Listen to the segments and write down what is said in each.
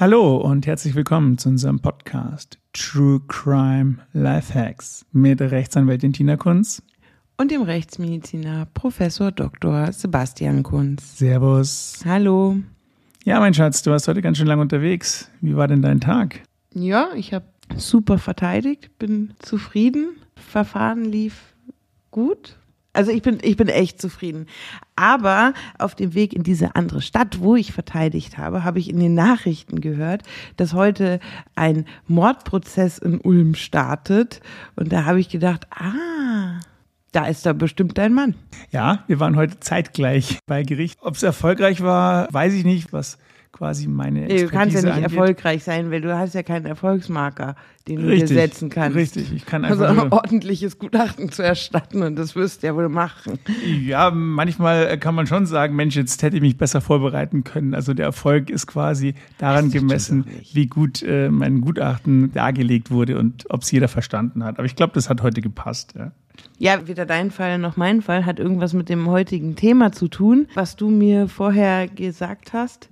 Hallo und herzlich willkommen zu unserem Podcast True Crime Lifehacks mit Rechtsanwältin Tina Kunz und dem Rechtsmediziner Professor Dr. Sebastian Kunz. Servus. Hallo. Ja, mein Schatz, du warst heute ganz schön lang unterwegs. Wie war denn dein Tag? Ja, ich habe super verteidigt, bin zufrieden. Verfahren lief gut. Also ich bin, ich bin echt zufrieden. Aber auf dem Weg in diese andere Stadt, wo ich verteidigt habe, habe ich in den Nachrichten gehört, dass heute ein Mordprozess in Ulm startet. Und da habe ich gedacht, ah, da ist da bestimmt dein Mann. Ja, wir waren heute zeitgleich bei Gericht. Ob es erfolgreich war, weiß ich nicht. Was quasi meine Expertise Du kannst ja nicht angeht. erfolgreich sein, weil du hast ja keinen Erfolgsmarker, den richtig, du dir setzen kannst. Richtig, ich kann also einfach also ein ordentliches Gutachten zu erstatten und das wirst du ja wohl machen. Ja, manchmal kann man schon sagen, Mensch, jetzt hätte ich mich besser vorbereiten können. Also der Erfolg ist quasi daran gemessen, wie gut äh, mein Gutachten dargelegt wurde und ob es jeder verstanden hat. Aber ich glaube, das hat heute gepasst. Ja. Ja, weder dein Fall noch mein Fall hat irgendwas mit dem heutigen Thema zu tun, was du mir vorher gesagt hast.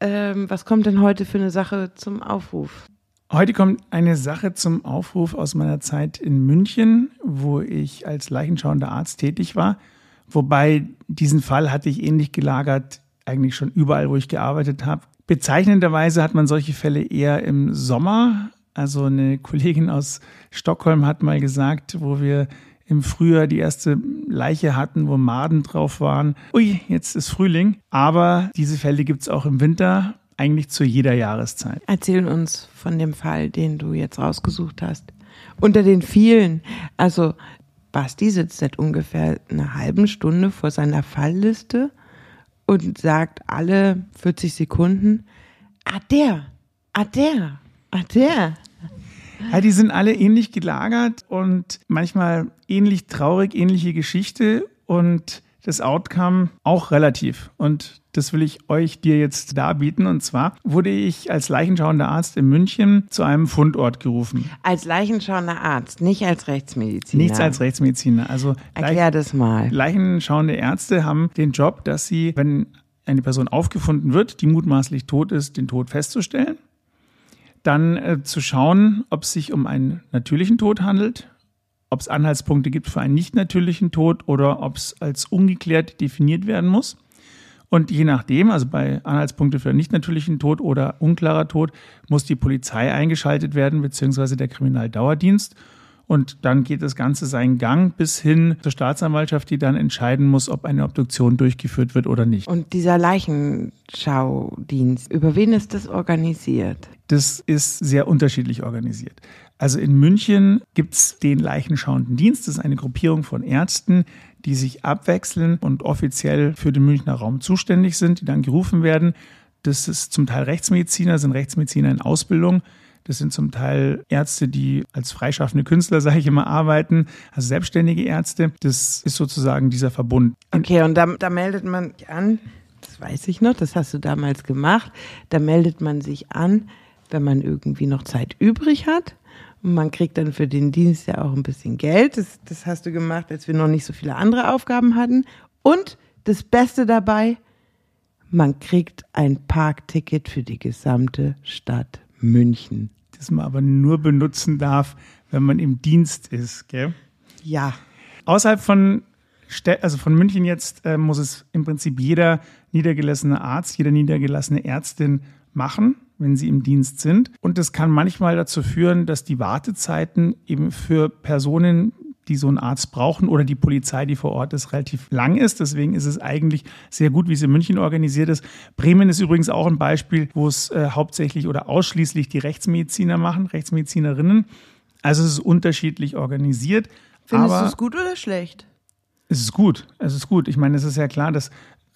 Ähm, was kommt denn heute für eine Sache zum Aufruf? Heute kommt eine Sache zum Aufruf aus meiner Zeit in München, wo ich als leichenschauender Arzt tätig war. Wobei diesen Fall hatte ich ähnlich gelagert, eigentlich schon überall, wo ich gearbeitet habe. Bezeichnenderweise hat man solche Fälle eher im Sommer. Also eine Kollegin aus Stockholm hat mal gesagt, wo wir im Frühjahr die erste Leiche hatten, wo Maden drauf waren. Ui, jetzt ist Frühling. Aber diese Fälle gibt es auch im Winter, eigentlich zu jeder Jahreszeit. Erzähl uns von dem Fall, den du jetzt rausgesucht hast. Unter den vielen, also Basti sitzt seit ungefähr einer halben Stunde vor seiner Fallliste und sagt alle 40 Sekunden, ah der, ah der, ah der. Ja, die sind alle ähnlich gelagert und manchmal ähnlich traurig, ähnliche Geschichte und das Outcome auch relativ. Und das will ich euch dir jetzt darbieten. Und zwar wurde ich als leichenschauender Arzt in München zu einem Fundort gerufen. Als leichenschauender Arzt, nicht als Rechtsmediziner. Nichts als Rechtsmediziner. Also Erklär das mal. Leichenschauende Ärzte haben den Job, dass sie, wenn eine Person aufgefunden wird, die mutmaßlich tot ist, den Tod festzustellen dann äh, zu schauen, ob es sich um einen natürlichen Tod handelt, ob es Anhaltspunkte gibt für einen nicht natürlichen Tod oder ob es als ungeklärt definiert werden muss. Und je nachdem, also bei Anhaltspunkte für einen nicht natürlichen Tod oder unklarer Tod, muss die Polizei eingeschaltet werden, beziehungsweise der Kriminaldauerdienst. Und dann geht das Ganze seinen Gang bis hin zur Staatsanwaltschaft, die dann entscheiden muss, ob eine Obduktion durchgeführt wird oder nicht. Und dieser Leichenschaudienst, über wen ist das organisiert? Das ist sehr unterschiedlich organisiert. Also in München gibt es den Leichenschauenden Dienst. Das ist eine Gruppierung von Ärzten, die sich abwechseln und offiziell für den Münchner Raum zuständig sind, die dann gerufen werden. Das ist zum Teil Rechtsmediziner, sind Rechtsmediziner in Ausbildung. Das sind zum Teil Ärzte, die als freischaffende Künstler, sage ich immer, arbeiten, also selbstständige Ärzte. Das ist sozusagen dieser Verbund. Okay, und da, da meldet man sich an, das weiß ich noch, das hast du damals gemacht, da meldet man sich an, wenn man irgendwie noch Zeit übrig hat. Und man kriegt dann für den Dienst ja auch ein bisschen Geld. Das, das hast du gemacht, als wir noch nicht so viele andere Aufgaben hatten. Und das Beste dabei, man kriegt ein Parkticket für die gesamte Stadt München das man aber nur benutzen darf, wenn man im Dienst ist, gell? Ja. Außerhalb von, also von München jetzt äh, muss es im Prinzip jeder niedergelassene Arzt, jede niedergelassene Ärztin machen, wenn sie im Dienst sind. Und das kann manchmal dazu führen, dass die Wartezeiten eben für Personen, die so einen Arzt brauchen oder die Polizei, die vor Ort ist, relativ lang ist. Deswegen ist es eigentlich sehr gut, wie es in München organisiert ist. Bremen ist übrigens auch ein Beispiel, wo es äh, hauptsächlich oder ausschließlich die Rechtsmediziner machen, Rechtsmedizinerinnen. Also es ist unterschiedlich organisiert. Findest du es gut oder schlecht? Es ist gut. Es ist gut. Ich meine, es ist ja klar, dass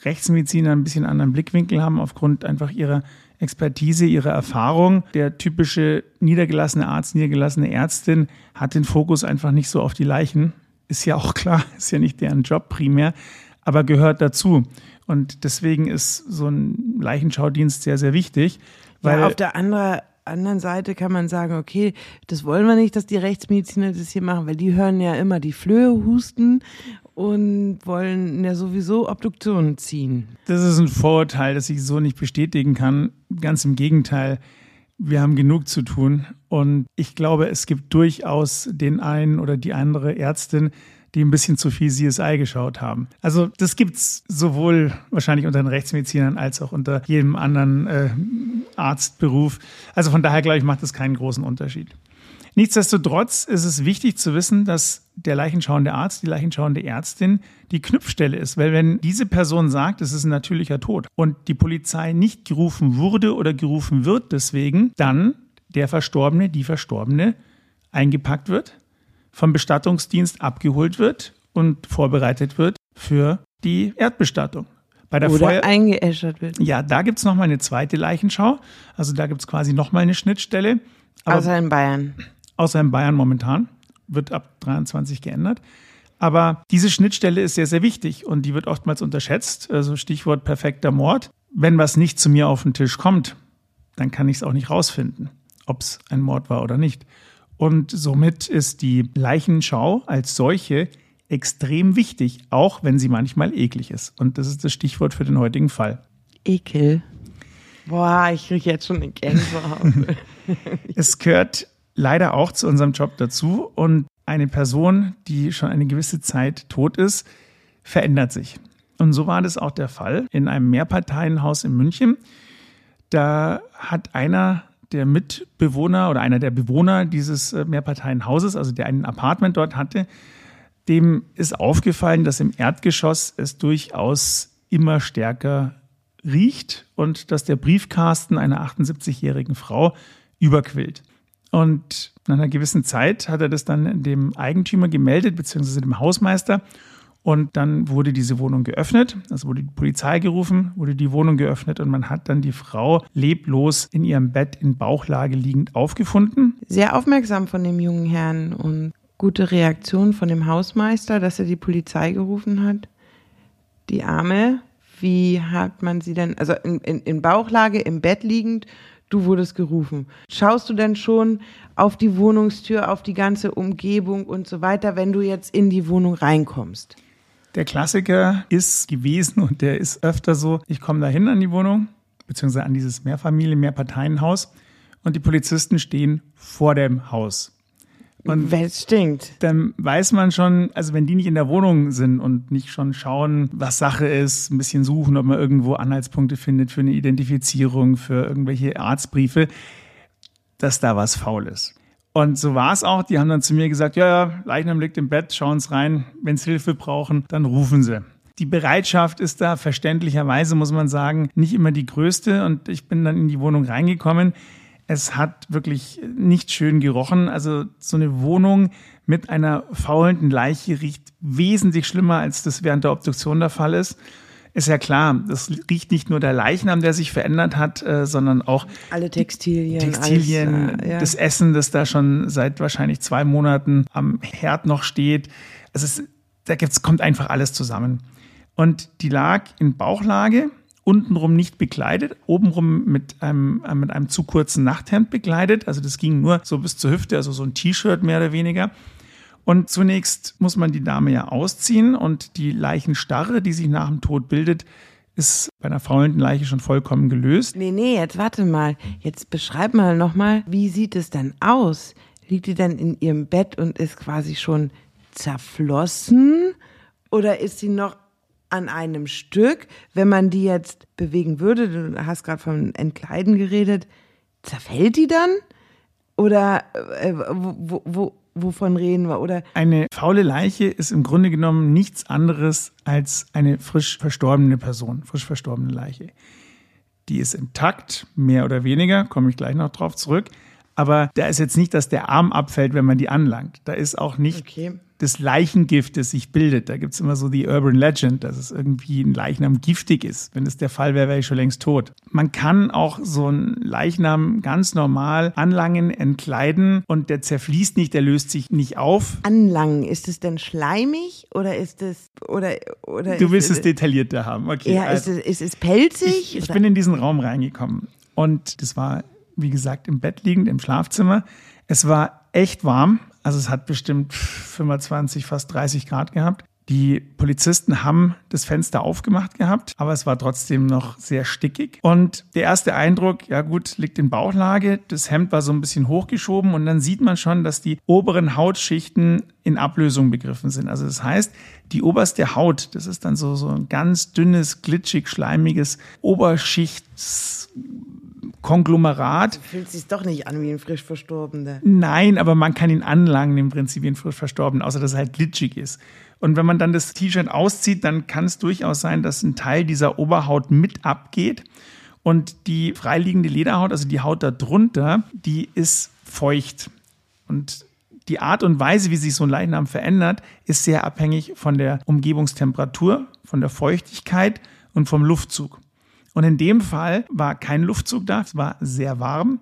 Rechtsmediziner ein bisschen anderen Blickwinkel haben aufgrund einfach ihrer Expertise, ihrer Erfahrung. Der typische niedergelassene Arzt, niedergelassene Ärztin hat den Fokus einfach nicht so auf die Leichen. Ist ja auch klar, ist ja nicht deren Job primär, aber gehört dazu. Und deswegen ist so ein Leichenschaudienst sehr, sehr wichtig. Weil ja, auf der anderen anderen Seite kann man sagen, okay, das wollen wir nicht, dass die Rechtsmediziner das hier machen, weil die hören ja immer die Flöhe husten und wollen ja sowieso Obduktionen ziehen. Das ist ein Vorurteil, das ich so nicht bestätigen kann. Ganz im Gegenteil. Wir haben genug zu tun und ich glaube, es gibt durchaus den einen oder die andere Ärztin, die ein bisschen zu viel CSI geschaut haben. Also das gibt's sowohl wahrscheinlich unter den Rechtsmedizinern als auch unter jedem anderen äh, Arztberuf. Also von daher glaube ich, macht das keinen großen Unterschied. Nichtsdestotrotz ist es wichtig zu wissen, dass der leichenschauende Arzt, die leichenschauende Ärztin die Knüpfstelle ist. Weil wenn diese Person sagt, es ist ein natürlicher Tod und die Polizei nicht gerufen wurde oder gerufen wird deswegen, dann der Verstorbene, die Verstorbene eingepackt wird, vom Bestattungsdienst abgeholt wird und vorbereitet wird für die Erdbestattung. Bei der Oder Feuer eingeäschert wird. Ja, da gibt es nochmal eine zweite Leichenschau. Also da gibt es quasi nochmal eine Schnittstelle. Aber außer in Bayern. Außer in Bayern momentan. Wird ab 23 geändert. Aber diese Schnittstelle ist sehr, sehr wichtig und die wird oftmals unterschätzt. Also Stichwort perfekter Mord. Wenn was nicht zu mir auf den Tisch kommt, dann kann ich es auch nicht rausfinden, ob es ein Mord war oder nicht. Und somit ist die Leichenschau als solche extrem wichtig, auch wenn sie manchmal eklig ist. Und das ist das Stichwort für den heutigen Fall. Ekel. Boah, ich kriege jetzt schon eine Gänsehaut. es gehört leider auch zu unserem Job dazu. Und eine Person, die schon eine gewisse Zeit tot ist, verändert sich. Und so war das auch der Fall in einem Mehrparteienhaus in München. Da hat einer der Mitbewohner oder einer der Bewohner dieses äh, Mehrparteienhauses, also der ein Apartment dort hatte, dem ist aufgefallen, dass im Erdgeschoss es durchaus immer stärker riecht und dass der Briefkasten einer 78-jährigen Frau überquillt. Und nach einer gewissen Zeit hat er das dann dem Eigentümer gemeldet, beziehungsweise dem Hausmeister. Und dann wurde diese Wohnung geöffnet, also wurde die Polizei gerufen, wurde die Wohnung geöffnet und man hat dann die Frau leblos in ihrem Bett in Bauchlage liegend aufgefunden. Sehr aufmerksam von dem jungen Herrn und gute Reaktion von dem Hausmeister, dass er die Polizei gerufen hat. Die Arme, wie hat man sie denn, also in, in, in Bauchlage, im Bett liegend, du wurdest gerufen. Schaust du denn schon auf die Wohnungstür, auf die ganze Umgebung und so weiter, wenn du jetzt in die Wohnung reinkommst? Der Klassiker ist gewesen und der ist öfter so, ich komme da hin an die Wohnung, beziehungsweise an dieses Mehrfamilien-, Mehrparteienhaus und die Polizisten stehen vor dem Haus. Und wenn es stinkt. Dann weiß man schon, also wenn die nicht in der Wohnung sind und nicht schon schauen, was Sache ist, ein bisschen suchen, ob man irgendwo Anhaltspunkte findet für eine Identifizierung, für irgendwelche Arztbriefe, dass da was faul ist. Und so war es auch. Die haben dann zu mir gesagt, ja, ja, Leichnam liegt im Bett, schauen Sie rein. Wenn Sie Hilfe brauchen, dann rufen Sie. Die Bereitschaft ist da verständlicherweise, muss man sagen, nicht immer die größte. Und ich bin dann in die Wohnung reingekommen. Es hat wirklich nicht schön gerochen. Also so eine Wohnung mit einer faulenden Leiche riecht wesentlich schlimmer, als das während der Obduktion der Fall ist ist ja klar, das riecht nicht nur der Leichnam, der sich verändert hat, äh, sondern auch alle Textilien, Textilien, alles, äh, ja. das Essen, das da schon seit wahrscheinlich zwei Monaten am Herd noch steht. Also es, da gibt's, kommt einfach alles zusammen. Und die lag in Bauchlage, untenrum nicht bekleidet, obenrum mit einem, äh, mit einem zu kurzen Nachthemd bekleidet. Also das ging nur so bis zur Hüfte, also so ein T-Shirt mehr oder weniger. Und zunächst muss man die Dame ja ausziehen und die Leichenstarre, die sich nach dem Tod bildet, ist bei einer faulenden Leiche schon vollkommen gelöst. Nee, nee, jetzt warte mal. Jetzt beschreib mal nochmal, wie sieht es denn aus? Liegt die dann in ihrem Bett und ist quasi schon zerflossen? Oder ist sie noch an einem Stück? Wenn man die jetzt bewegen würde, du hast gerade von Entkleiden geredet, zerfällt die dann? Oder äh, wo, wo, wovon reden wir, oder? Eine faule Leiche ist im Grunde genommen nichts anderes als eine frisch verstorbene Person, frisch verstorbene Leiche. Die ist intakt, mehr oder weniger, komme ich gleich noch drauf zurück. Aber da ist jetzt nicht, dass der Arm abfällt, wenn man die anlangt. Da ist auch nicht okay des Leichengiftes sich bildet. Da gibt es immer so die Urban Legend, dass es irgendwie ein Leichnam giftig ist. Wenn es der Fall wäre, wäre ich schon längst tot. Man kann auch so einen Leichnam ganz normal anlangen, entkleiden und der zerfließt nicht, der löst sich nicht auf. Anlangen, ist es denn schleimig oder ist es oder oder Du willst es, es detaillierter haben, okay. Ja, also, ist, es, ist es pelzig? Ich, ich bin in diesen Raum reingekommen und das war wie gesagt, im Bett liegend, im Schlafzimmer. Es war echt warm. Also es hat bestimmt 25, fast 30 Grad gehabt. Die Polizisten haben das Fenster aufgemacht gehabt, aber es war trotzdem noch sehr stickig. Und der erste Eindruck, ja gut, liegt in Bauchlage. Das Hemd war so ein bisschen hochgeschoben und dann sieht man schon, dass die oberen Hautschichten in Ablösung begriffen sind. Also das heißt, die oberste Haut, das ist dann so, so ein ganz dünnes, glitschig, schleimiges Oberschichts Konglomerat. Du fühlt sich doch nicht an wie ein frisch Verstorbener. Nein, aber man kann ihn anlangen im Prinzip wie ein frisch Verstorbener, außer dass er halt glitschig ist. Und wenn man dann das T-Shirt auszieht, dann kann es durchaus sein, dass ein Teil dieser Oberhaut mit abgeht. Und die freiliegende Lederhaut, also die Haut darunter, die ist feucht. Und die Art und Weise, wie sich so ein Leichnam verändert, ist sehr abhängig von der Umgebungstemperatur, von der Feuchtigkeit und vom Luftzug. Und in dem Fall war kein Luftzug da, es war sehr warm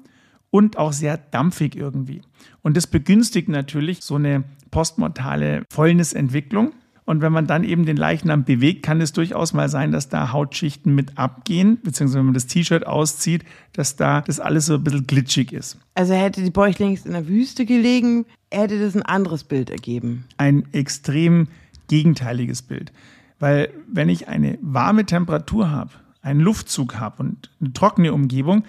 und auch sehr dampfig irgendwie. Und das begünstigt natürlich so eine postmortale Fäulnisentwicklung. Und wenn man dann eben den Leichnam bewegt, kann es durchaus mal sein, dass da Hautschichten mit abgehen, beziehungsweise wenn man das T-Shirt auszieht, dass da das alles so ein bisschen glitschig ist. Also hätte die Bäuchlings in der Wüste gelegen, hätte das ein anderes Bild ergeben. Ein extrem gegenteiliges Bild. Weil wenn ich eine warme Temperatur habe, einen Luftzug habe und eine trockene Umgebung,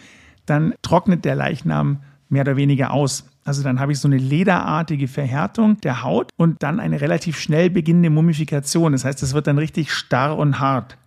dann trocknet der Leichnam mehr oder weniger aus. Also dann habe ich so eine lederartige Verhärtung der Haut und dann eine relativ schnell beginnende Mumifikation. Das heißt, es wird dann richtig starr und hart.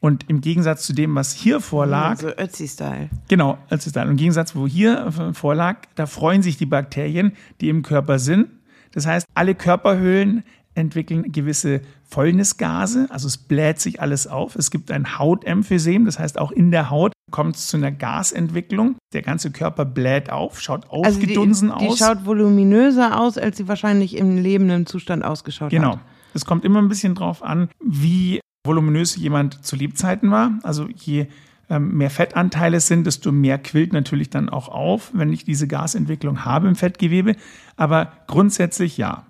Und im Gegensatz zu dem, was hier vorlag. So Ötzi-Style. Genau, Ötzi-Style. Und im Gegensatz, wo hier vorlag, da freuen sich die Bakterien, die im Körper sind. Das heißt, alle Körperhöhlen entwickeln gewisse Fäulnisgase, also es bläht sich alles auf. Es gibt ein Hautemphysem, das heißt auch in der Haut kommt es zu einer Gasentwicklung. Der ganze Körper bläht auf, schaut aufgedunsen also die, aus. Die schaut voluminöser aus, als sie wahrscheinlich im lebenden Zustand ausgeschaut genau. hat. Genau. Es kommt immer ein bisschen drauf an, wie voluminös jemand zu Lebzeiten war. Also je ähm, mehr Fettanteile sind, desto mehr quillt natürlich dann auch auf, wenn ich diese Gasentwicklung habe im Fettgewebe. Aber grundsätzlich ja.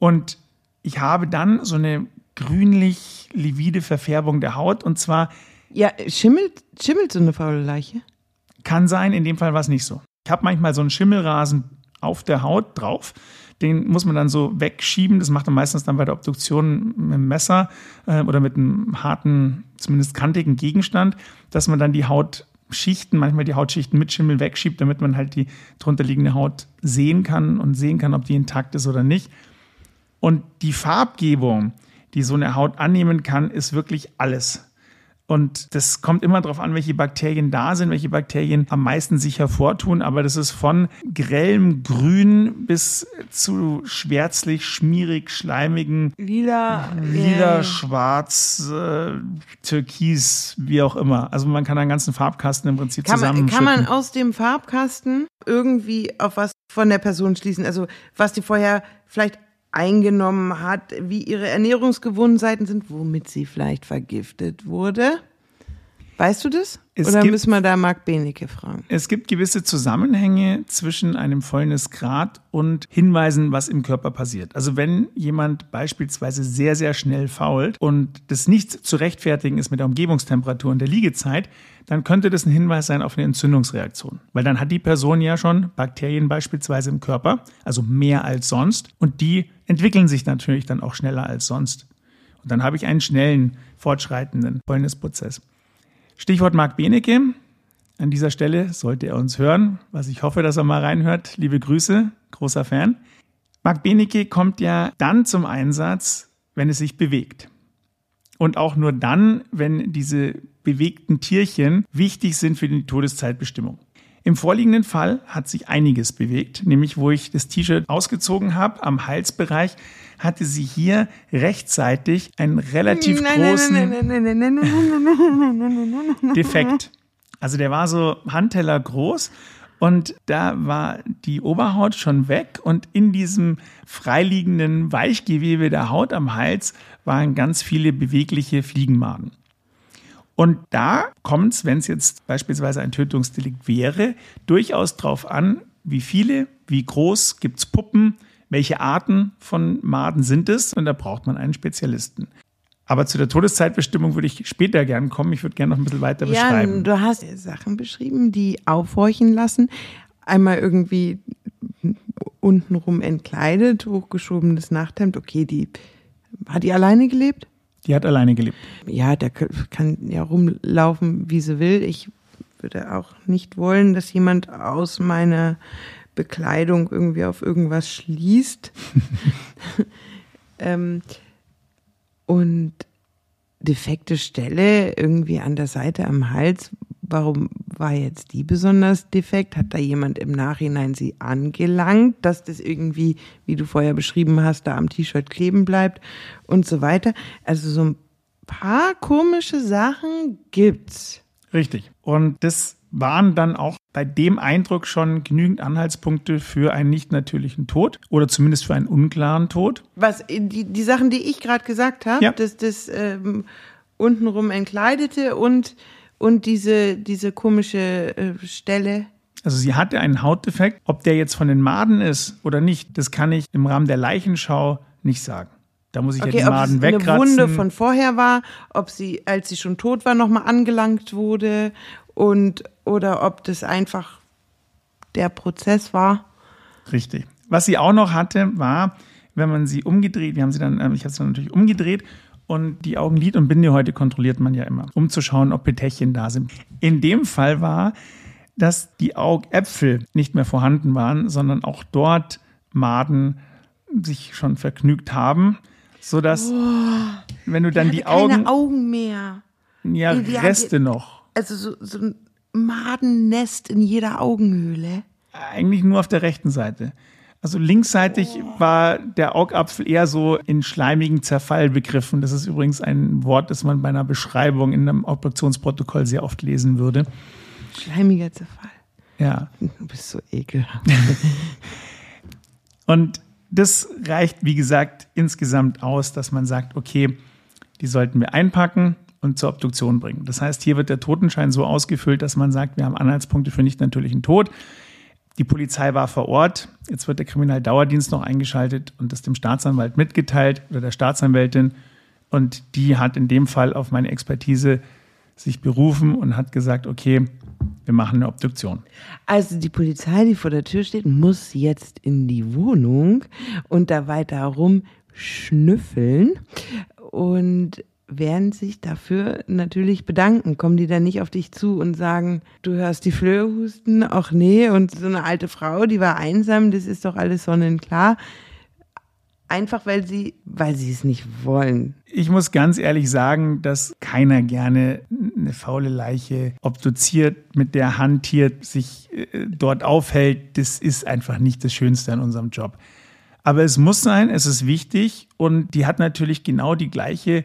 Und ich habe dann so eine grünlich-livide Verfärbung der Haut und zwar. Ja, schimmelt, schimmelt so eine faule Leiche? Kann sein, in dem Fall war es nicht so. Ich habe manchmal so einen Schimmelrasen auf der Haut drauf. Den muss man dann so wegschieben. Das macht man meistens dann bei der Obduktion mit dem Messer äh, oder mit einem harten, zumindest kantigen Gegenstand, dass man dann die Hautschichten, manchmal die Hautschichten mit Schimmel wegschiebt, damit man halt die drunterliegende Haut sehen kann und sehen kann, ob die intakt ist oder nicht. Und die Farbgebung, die so eine Haut annehmen kann, ist wirklich alles. Und das kommt immer darauf an, welche Bakterien da sind, welche Bakterien am meisten sich hervortun. Aber das ist von grellem Grün bis zu schwärzlich, schmierig, schleimigen, lila, lila, äh. schwarz, äh, türkis, wie auch immer. Also man kann einen ganzen Farbkasten im Prinzip kann zusammenschütten. kann man aus dem Farbkasten irgendwie auf was von der Person schließen? Also was die vorher vielleicht eingenommen hat, wie ihre Ernährungsgewohnheiten sind, womit sie vielleicht vergiftet wurde. Weißt du das? Es Oder gibt, müssen wir da Marc Benecke fragen? Es gibt gewisse Zusammenhänge zwischen einem Fäulnisgrad und Hinweisen, was im Körper passiert. Also wenn jemand beispielsweise sehr, sehr schnell fault und das nicht zu rechtfertigen ist mit der Umgebungstemperatur und der Liegezeit, dann könnte das ein Hinweis sein auf eine Entzündungsreaktion. Weil dann hat die Person ja schon Bakterien beispielsweise im Körper, also mehr als sonst. Und die entwickeln sich natürlich dann auch schneller als sonst. Und dann habe ich einen schnellen, fortschreitenden Fäulnisprozess. Stichwort Marc Benecke. An dieser Stelle sollte er uns hören, was ich hoffe, dass er mal reinhört. Liebe Grüße, großer Fan. Marc Benecke kommt ja dann zum Einsatz, wenn es sich bewegt. Und auch nur dann, wenn diese bewegten Tierchen wichtig sind für die Todeszeitbestimmung. Im vorliegenden Fall hat sich einiges bewegt, nämlich wo ich das T-Shirt ausgezogen habe am Halsbereich, hatte sie hier rechtzeitig einen relativ großen Defekt. Also der war so Handteller groß und da war die Oberhaut schon weg und in diesem freiliegenden Weichgewebe der Haut am Hals waren ganz viele bewegliche Fliegenmaden. Und da kommt es, wenn es jetzt beispielsweise ein Tötungsdelikt wäre, durchaus darauf an, wie viele, wie groß, gibt es Puppen, welche Arten von Maden sind es und da braucht man einen Spezialisten. Aber zu der Todeszeitbestimmung würde ich später gern kommen. Ich würde gerne noch ein bisschen weiter ja, beschreiben. Du hast Sachen beschrieben, die aufhorchen lassen. Einmal irgendwie untenrum entkleidet, hochgeschobenes Nachthemd. Okay, die hat die alleine gelebt? Die hat alleine gelebt. Ja, der kann ja rumlaufen, wie sie will. Ich würde auch nicht wollen, dass jemand aus meiner Bekleidung irgendwie auf irgendwas schließt. ähm, und defekte Stelle irgendwie an der Seite am Hals. Warum war jetzt die besonders defekt? Hat da jemand im Nachhinein sie angelangt, dass das irgendwie, wie du vorher beschrieben hast, da am T-Shirt kleben bleibt und so weiter? Also so ein paar komische Sachen gibt's. Richtig. Und das waren dann auch bei dem Eindruck schon genügend Anhaltspunkte für einen nicht natürlichen Tod oder zumindest für einen unklaren Tod. Was die, die Sachen, die ich gerade gesagt habe, Ja. das, das ähm, untenrum entkleidete und, und diese, diese komische äh, Stelle. Also sie hatte einen Hautdefekt. Ob der jetzt von den Maden ist oder nicht, das kann ich im Rahmen der Leichenschau nicht sagen. Da muss ich ja Okay, die ob Maden es eine wegkratzen. Wunde von vorher war, ob sie, als sie schon tot war, nochmal angelangt wurde und oder ob das einfach der Prozess war. Richtig. Was sie auch noch hatte, war, wenn man sie umgedreht, wir haben sie dann, ähm, ich habe sie dann natürlich umgedreht und die Augenlid und Bindehäute kontrolliert man ja immer, um zu schauen, ob Petechien da sind. In dem Fall war, dass die Augäpfel nicht mehr vorhanden waren, sondern auch dort Maden sich schon vergnügt haben, sodass, wenn du dann die Hatte keine Augen, Augen mehr. ja, hat- Reste noch. Also so, so ein Madennest in jeder Augenhöhle. Eigentlich nur auf der rechten Seite. Also linksseitig war der Augapfel eher so in schleimigen Zerfall begriffen. Das ist übrigens ein Wort, das man bei einer Beschreibung in einem Obduktionsprotokoll sehr oft lesen würde. Schleimiger Zerfall. Ja. Du bist so ekelhaft. Und das reicht, wie gesagt, insgesamt aus, dass man sagt, okay, die sollten wir einpacken und zur Obduktion bringen. Das heißt, hier wird der Totenschein so ausgefüllt, dass man sagt, wir haben Anhaltspunkte für nicht natürlichen Tod. Die Polizei war vor Ort. Jetzt wird der Kriminaldauerdienst noch eingeschaltet und das dem Staatsanwalt mitgeteilt oder der Staatsanwältin. Und die hat in dem Fall auf meine Expertise sich berufen und hat gesagt, okay, wir machen eine Obduktion. Also die Polizei, die vor der Tür steht, muss jetzt in die Wohnung und da weiter rumschnüffeln und werden sich dafür natürlich bedanken. Kommen die dann nicht auf dich zu und sagen, du hörst die Flöhe husten? Ach nee, und so eine alte Frau, die war einsam, das ist doch alles sonnenklar. Einfach weil sie, weil sie es nicht wollen. Ich muss ganz ehrlich sagen, dass keiner gerne eine faule Leiche obduziert, mit der hantiert, sich äh, dort aufhält. Das ist einfach nicht das Schönste an unserem Job. Aber es muss sein, es ist wichtig und die hat natürlich genau die gleiche,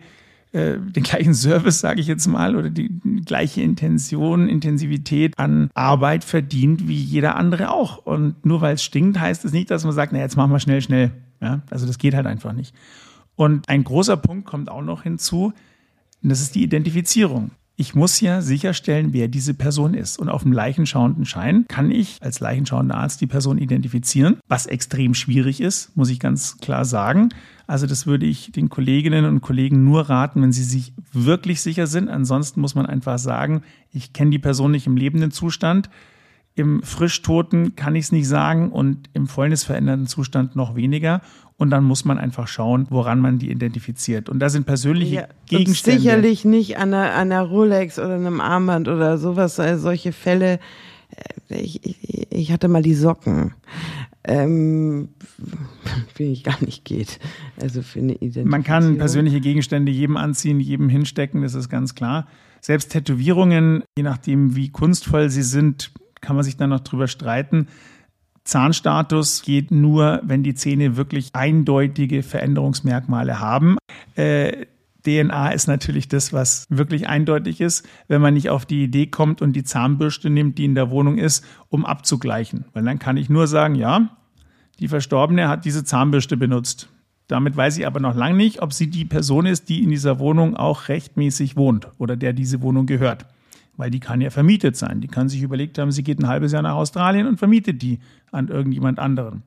äh, den gleichen Service, sage ich jetzt mal, oder die, gleiche Intention, Intensivität an Arbeit verdient wie jeder andere auch. Und nur weil es stinkt, heißt es nicht, dass man sagt, na jetzt machen wir schnell, schnell. Ja, also das geht halt einfach nicht. Und ein großer Punkt kommt auch noch hinzu, und das ist die Identifizierung. Ich muss ja sicherstellen, wer diese Person ist. Und auf dem leichenschauenden Schein kann ich als leichenschauender Arzt die Person identifizieren, was extrem schwierig ist, muss ich ganz klar sagen. Also das würde ich den Kolleginnen und Kollegen nur raten, wenn sie sich wirklich sicher sind. Ansonsten muss man einfach sagen, ich kenne die Person nicht im lebenden Zustand. Im Frischtoten kann ich es nicht sagen und im fäulnisveränderten Zustand noch weniger. Und dann muss man einfach schauen, woran man die identifiziert. Und da sind persönliche Ja, Gegenstände. Sicherlich nicht an einer, an einer Rolex oder einem Armband oder sowas. Also solche Fälle. äh, Ich, ich, ich hatte mal die Socken. Ähm, finde ich gar nicht geht. Also für eine Identifizierung. Man kann persönliche Gegenstände jedem anziehen, jedem hinstecken, das ist ganz klar. Selbst Tätowierungen, je nachdem, wie kunstvoll sie sind, kann man sich dann noch drüber streiten. Zahnstatus geht nur, wenn die Zähne wirklich eindeutige Veränderungsmerkmale haben. Äh, DNA ist natürlich das, was wirklich eindeutig ist, wenn man nicht auf die Idee kommt und die Zahnbürste nimmt, die in der Wohnung ist, um abzugleichen. Weil dann kann ich nur sagen, ja, die Verstorbene hat diese Zahnbürste benutzt. Damit weiß ich aber noch lange nicht, ob sie die Person ist, die in dieser Wohnung auch rechtmäßig wohnt oder der diese Wohnung gehört. Weil die kann ja vermietet sein. Die kann sich überlegt haben, sie geht ein halbes Jahr nach Australien und vermietet die an irgendjemand anderen.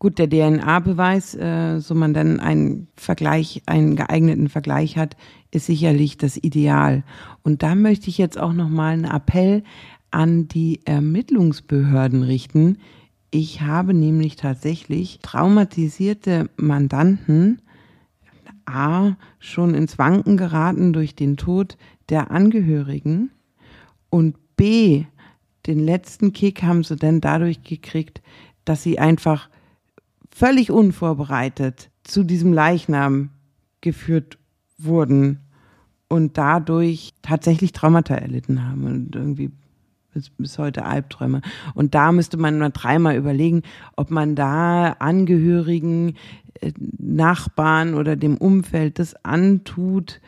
Gut, der DNA-Beweis, äh, so man dann einen Vergleich, einen geeigneten Vergleich hat, ist sicherlich das Ideal. Und da möchte ich jetzt auch nochmal einen Appell an die Ermittlungsbehörden richten. Ich habe nämlich tatsächlich traumatisierte Mandanten A schon ins Wanken geraten durch den Tod der Angehörigen und B den letzten Kick haben sie dann dadurch gekriegt, dass sie einfach völlig unvorbereitet zu diesem Leichnam geführt wurden und dadurch tatsächlich Traumata erlitten haben und irgendwie bis, bis heute Albträume. Und da müsste man mal dreimal überlegen, ob man da Angehörigen, äh, Nachbarn oder dem Umfeld das antut,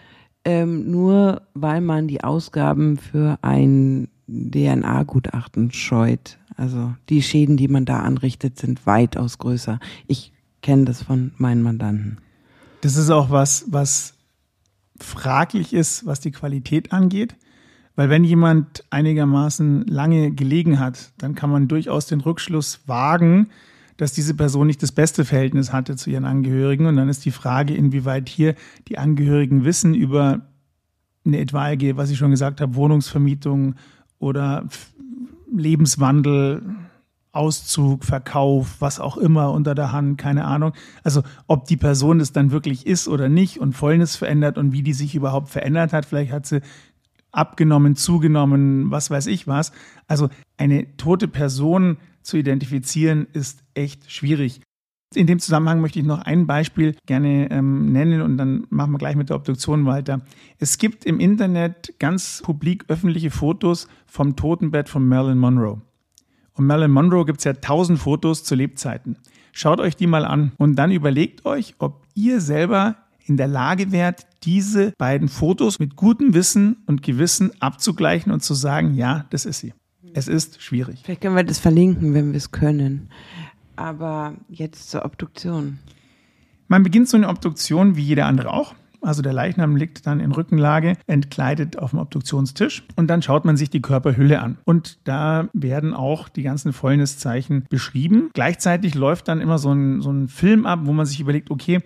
ähm, nur weil man die Ausgaben für ein DNA-Gutachten scheut. Also die Schäden, die man da anrichtet, sind weitaus größer. Ich kenne das von meinen Mandanten. Das ist auch was, was fraglich ist, was die Qualität angeht. Weil wenn jemand einigermaßen lange gelegen hat, dann kann man durchaus den Rückschluss wagen, dass diese Person nicht das beste Verhältnis hatte zu ihren Angehörigen. Und dann ist die Frage, inwieweit hier die Angehörigen wissen über eine etwaige, was ich schon gesagt habe, Wohnungsvermietung oder Lebenswandel, Auszug, Verkauf, was auch immer unter der Hand, keine Ahnung. Also ob die Person es dann wirklich ist oder nicht und Fäulnis verändert und wie die sich überhaupt verändert hat. Vielleicht hat sie abgenommen, zugenommen, was weiß ich was. Also eine tote Person zu identifizieren ist echt schwierig. In dem Zusammenhang möchte ich noch ein Beispiel gerne ähm, nennen und dann machen wir gleich mit der Obduktion weiter. Es gibt im Internet ganz publik öffentliche Fotos vom Totenbett von Marilyn Monroe. Und Marilyn Monroe gibt es ja tausend Fotos zu Lebzeiten. Schaut euch die mal an und dann überlegt euch, ob ihr selber in der Lage wärt, diese beiden Fotos mit gutem Wissen und Gewissen abzugleichen und zu sagen, ja, das ist sie. Es ist schwierig. Vielleicht können wir das verlinken, wenn wir es können. Aber jetzt zur Obduktion. Man beginnt so eine Obduktion wie jeder andere auch. Also der Leichnam liegt dann in Rückenlage, entkleidet auf dem Obduktionstisch und dann schaut man sich die Körperhülle an. Und da werden auch die ganzen Fäulniszeichen beschrieben. Gleichzeitig läuft dann immer so ein, so ein Film ab, wo man sich überlegt, okay,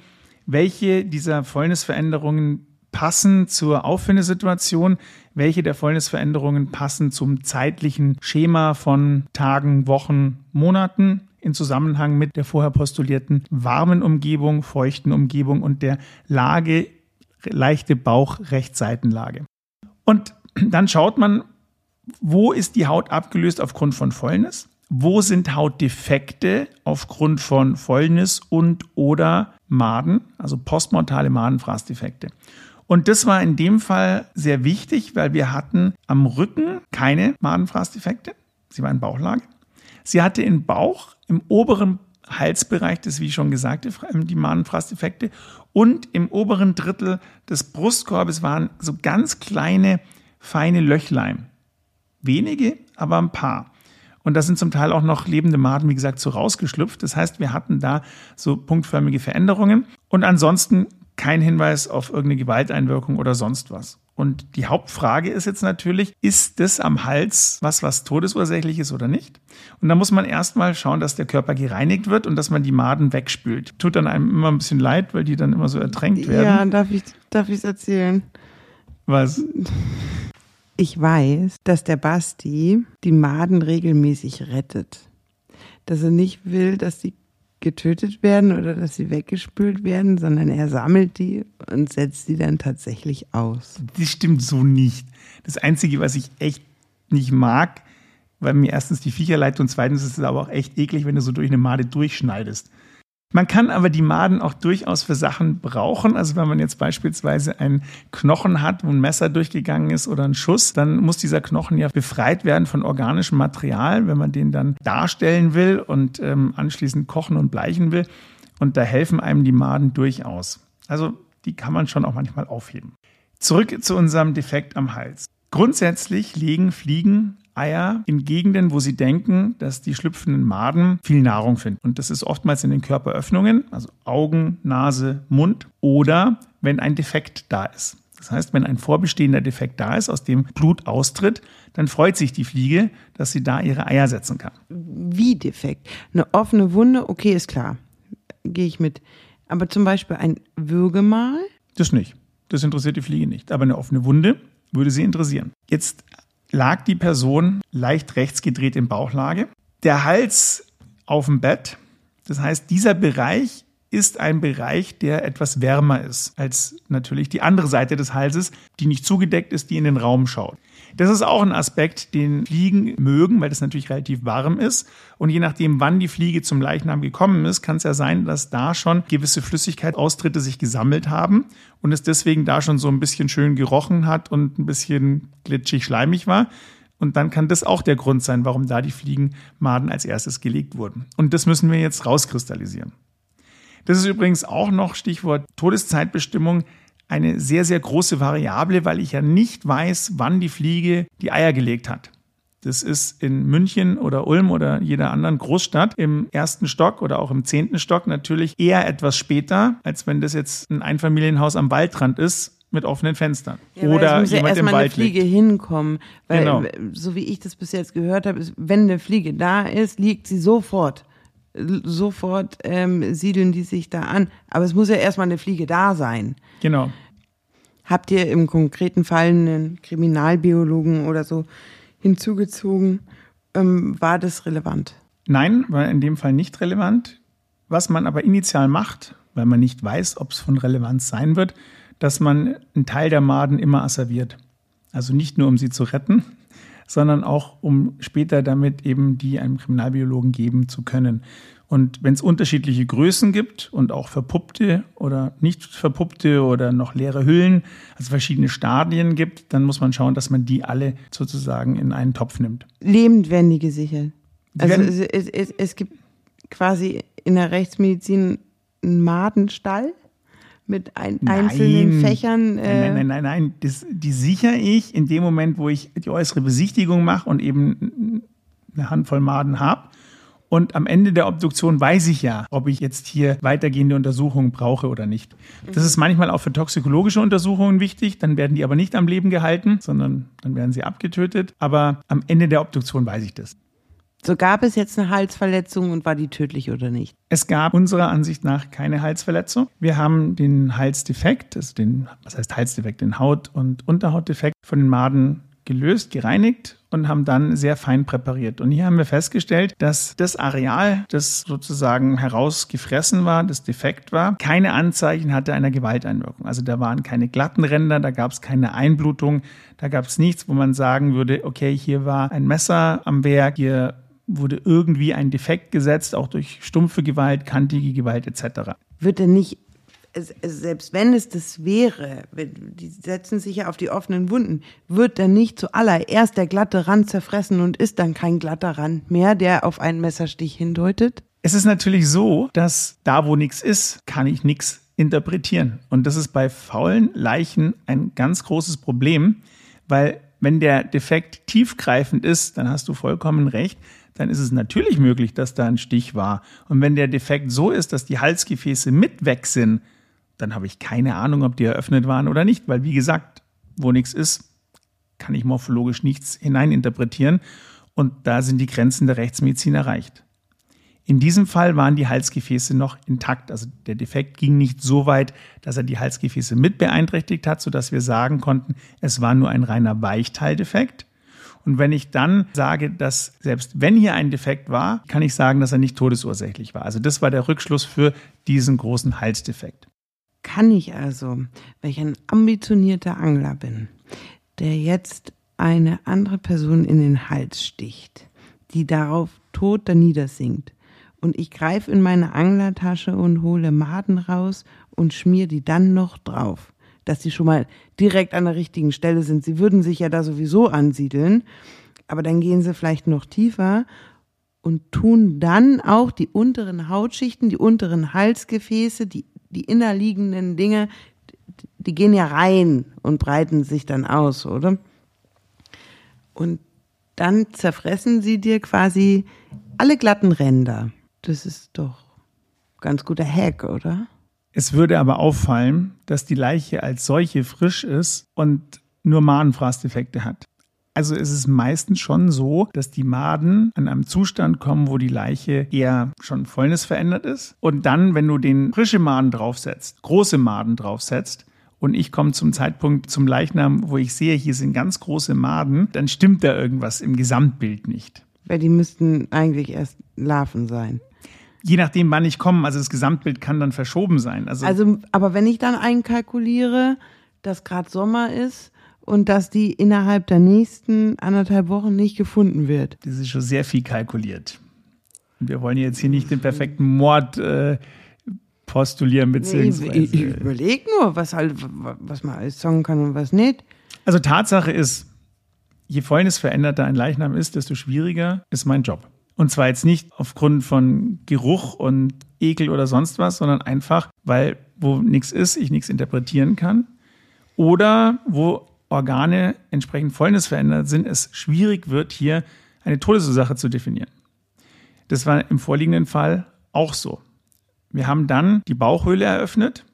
welche dieser Fäulnisveränderungen passen zur Auffindesituation, welche der Fäulnisveränderungen passen zum zeitlichen Schema von Tagen, Wochen, Monaten in Zusammenhang mit der vorher postulierten warmen Umgebung, feuchten Umgebung und der Lage, leichte Bauch-Rechtsseitenlage. Und dann schaut man, wo ist die Haut abgelöst aufgrund von Fäulnis? Wo sind Hautdefekte aufgrund von Fäulnis und oder Maden, also postmortale Madenfraßdefekte? Und das war in dem Fall sehr wichtig, weil wir hatten am Rücken keine Madenfraßdefekte. Sie war in Bauchlage. Sie hatte im Bauch, im oberen Halsbereich, das wie schon gesagt, die Madenfraßdefekte. Und im oberen Drittel des Brustkorbes waren so ganz kleine, feine Löchlein. Wenige, aber ein paar. Und da sind zum Teil auch noch lebende Maden, wie gesagt, so rausgeschlüpft. Das heißt, wir hatten da so punktförmige Veränderungen. Und ansonsten kein Hinweis auf irgendeine Gewalteinwirkung oder sonst was. Und die Hauptfrage ist jetzt natürlich, ist das am Hals was, was todesursächlich ist oder nicht? Und da muss man erstmal schauen, dass der Körper gereinigt wird und dass man die Maden wegspült. Tut dann einem immer ein bisschen leid, weil die dann immer so ertränkt werden. Ja, darf ich darf erzählen? Was? Ich weiß, dass der Basti die Maden regelmäßig rettet. Dass er nicht will, dass die getötet werden oder dass sie weggespült werden, sondern er sammelt die und setzt sie dann tatsächlich aus. Das stimmt so nicht. Das Einzige, was ich echt nicht mag, weil mir erstens die Viecher leid und zweitens ist es aber auch echt eklig, wenn du so durch eine Made durchschneidest. Man kann aber die Maden auch durchaus für Sachen brauchen. Also wenn man jetzt beispielsweise einen Knochen hat, wo ein Messer durchgegangen ist oder ein Schuss, dann muss dieser Knochen ja befreit werden von organischem Material, wenn man den dann darstellen will und ähm, anschließend kochen und bleichen will. Und da helfen einem die Maden durchaus. Also die kann man schon auch manchmal aufheben. Zurück zu unserem Defekt am Hals. Grundsätzlich legen Fliegen Eier in Gegenden, wo sie denken, dass die schlüpfenden Maden viel Nahrung finden. Und das ist oftmals in den Körperöffnungen, also Augen, Nase, Mund oder wenn ein Defekt da ist. Das heißt, wenn ein vorbestehender Defekt da ist, aus dem Blut austritt, dann freut sich die Fliege, dass sie da ihre Eier setzen kann. Wie defekt? Eine offene Wunde, okay, ist klar. Gehe ich mit. Aber zum Beispiel ein Würgemal? Das nicht. Das interessiert die Fliege nicht. Aber eine offene Wunde würde sie interessieren. Jetzt lag die Person leicht rechts gedreht in Bauchlage. Der Hals auf dem Bett. Das heißt, dieser Bereich ist ein Bereich, der etwas wärmer ist als natürlich die andere Seite des Halses, die nicht zugedeckt ist, die in den Raum schaut. Das ist auch ein Aspekt, den Fliegen mögen, weil das natürlich relativ warm ist. Und je nachdem, wann die Fliege zum Leichnam gekommen ist, kann es ja sein, dass da schon gewisse Flüssigkeitsaustritte sich gesammelt haben und es deswegen da schon so ein bisschen schön gerochen hat und ein bisschen glitschig schleimig war. Und dann kann das auch der Grund sein, warum da die Fliegenmaden als erstes gelegt wurden. Und das müssen wir jetzt rauskristallisieren. Das ist übrigens auch noch Stichwort Todeszeitbestimmung eine sehr, sehr große Variable, weil ich ja nicht weiß, wann die Fliege die Eier gelegt hat. Das ist in München oder Ulm oder jeder anderen Großstadt im ersten Stock oder auch im zehnten Stock natürlich eher etwas später, als wenn das jetzt ein Einfamilienhaus am Waldrand ist mit offenen Fenstern. Ja, oder muss ja jemand im erstmal eine Fliege liegt. hinkommen. Weil, Genau. so wie ich das bis jetzt gehört habe, ist, wenn eine Fliege da ist, liegt sie sofort. Sofort ähm, siedeln die sich da an. Aber es muss ja erstmal eine Fliege da sein. Genau. Habt ihr im konkreten Fall einen Kriminalbiologen oder so hinzugezogen? Ähm, war das relevant? Nein, war in dem Fall nicht relevant. Was man aber initial macht, weil man nicht weiß, ob es von Relevanz sein wird, dass man einen Teil der Maden immer asserviert. Also nicht nur, um sie zu retten, sondern auch, um später damit eben die einem Kriminalbiologen geben zu können. Und wenn es unterschiedliche Größen gibt und auch verpuppte oder nicht verpuppte oder noch leere Hüllen, also verschiedene Stadien gibt, dann muss man schauen, dass man die alle sozusagen in einen Topf nimmt. Lebend werden die gesichert. Die Also es, es, es, es gibt quasi in der Rechtsmedizin einen Madenstall mit ein, Nein. einzelnen Fächern. Äh, Nein, nein, nein, nein, nein. Das, die sichere ich in dem Moment, wo ich die äußere Besichtigung mache und eben eine Handvoll Maden habe. Und am Ende der Obduktion weiß ich ja, ob ich jetzt hier weitergehende Untersuchungen brauche oder nicht. Das ist manchmal auch für toxikologische Untersuchungen wichtig. Dann werden die aber nicht am Leben gehalten, sondern dann werden sie abgetötet. Aber am Ende der Obduktion weiß ich das. So gab es jetzt eine Halsverletzung und war die tödlich oder nicht? Es gab unserer Ansicht nach keine Halsverletzung. Wir haben den Halsdefekt, also den, was heißt Halsdefekt, den Haut- und Unterhautdefekt von den Maden gelöst, gereinigt und haben dann sehr fein präpariert. Und hier haben wir festgestellt, dass das Areal, das sozusagen herausgefressen war, das defekt war, keine Anzeichen hatte einer Gewalteinwirkung. Also da waren keine glatten Ränder, da gab es keine Einblutung, da gab es nichts, wo man sagen würde, okay, hier war ein Messer am Werk, hier wurde irgendwie ein Defekt gesetzt, auch durch stumpfe Gewalt, kantige Gewalt etc. Wird denn nicht, selbst wenn es das wäre, die setzen sich ja auf die offenen Wunden, wird dann nicht zuallererst der glatte Rand zerfressen und ist dann kein glatter Rand mehr, der auf einen Messerstich hindeutet? Es ist natürlich so, dass da, wo nichts ist, kann ich nichts interpretieren. Und das ist bei faulen Leichen ein ganz großes Problem, weil wenn der Defekt tiefgreifend ist, dann hast du vollkommen recht, dann ist es natürlich möglich, dass da ein Stich war. Und wenn der Defekt so ist, dass die Halsgefäße mit weg sind, dann habe ich keine Ahnung, ob die eröffnet waren oder nicht, weil wie gesagt, wo nichts ist, kann ich morphologisch nichts hineininterpretieren. Und da sind die Grenzen der Rechtsmedizin erreicht. In diesem Fall waren die Halsgefäße noch intakt. Also der Defekt ging nicht so weit, dass er die Halsgefäße mit beeinträchtigt hat, sodass wir sagen konnten, es war nur ein reiner Weichteildefekt. Und wenn ich dann sage, dass selbst wenn hier ein Defekt war, kann ich sagen, dass er nicht todesursächlich war. Also das war der Rückschluss für diesen großen Halsdefekt. Kann ich also, wenn ich ein ambitionierter Angler bin, der jetzt eine andere Person in den Hals sticht, die darauf tot niedersinkt, und ich greife in meine Anglertasche und hole Maden raus und schmier die dann noch drauf, dass sie schon mal direkt an der richtigen Stelle sind. Sie würden sich ja da sowieso ansiedeln, aber dann gehen sie vielleicht noch tiefer und tun dann auch die unteren Hautschichten, die unteren Halsgefäße, die, die innerliegenden Dinge, die, gehen ja rein und breiten sich dann aus, oder? Und dann zerfressen sie dir quasi alle glatten Ränder. Das ist doch ganz guter Hack, oder? Es würde aber auffallen, dass die Leiche als solche frisch ist und nur Madenfrasteffekte hat. Also ist es meistens schon so, dass die Maden an einem Zustand kommen, wo die Leiche eher schon fäulnisverändert ist. Und dann, wenn du den frische Maden draufsetzt, große Maden draufsetzt, und ich komme zum Zeitpunkt zum Leichnam, wo ich sehe, hier sind ganz große Maden, dann stimmt da irgendwas im Gesamtbild nicht. Weil die müssten eigentlich erst Larven sein. Je nachdem, wann ich komme, also das Gesamtbild kann dann verschoben sein. Also, also aber wenn ich dann einkalkuliere, dass gerade Sommer ist, und dass die innerhalb der nächsten anderthalb Wochen nicht gefunden wird. Das ist schon sehr viel kalkuliert. Wir wollen jetzt hier nicht den perfekten Mord äh, postulieren, beziehungsweise. Nee, ich, ich überlege nur, was, halt, was man alles sagen kann und was nicht. Also Tatsache ist, je fäulnisveränderter ein Leichnam ist, desto schwieriger ist mein Job. Und zwar jetzt nicht aufgrund von Geruch und Ekel oder sonst was, sondern einfach, weil wo nichts ist, ich nichts interpretieren kann. Oder wo Organe entsprechend fäulnisverändert sind, es schwierig wird, hier eine Todesursache zu definieren. Das war im vorliegenden Fall auch so. Wir haben dann die Bauchhöhle eröffnet,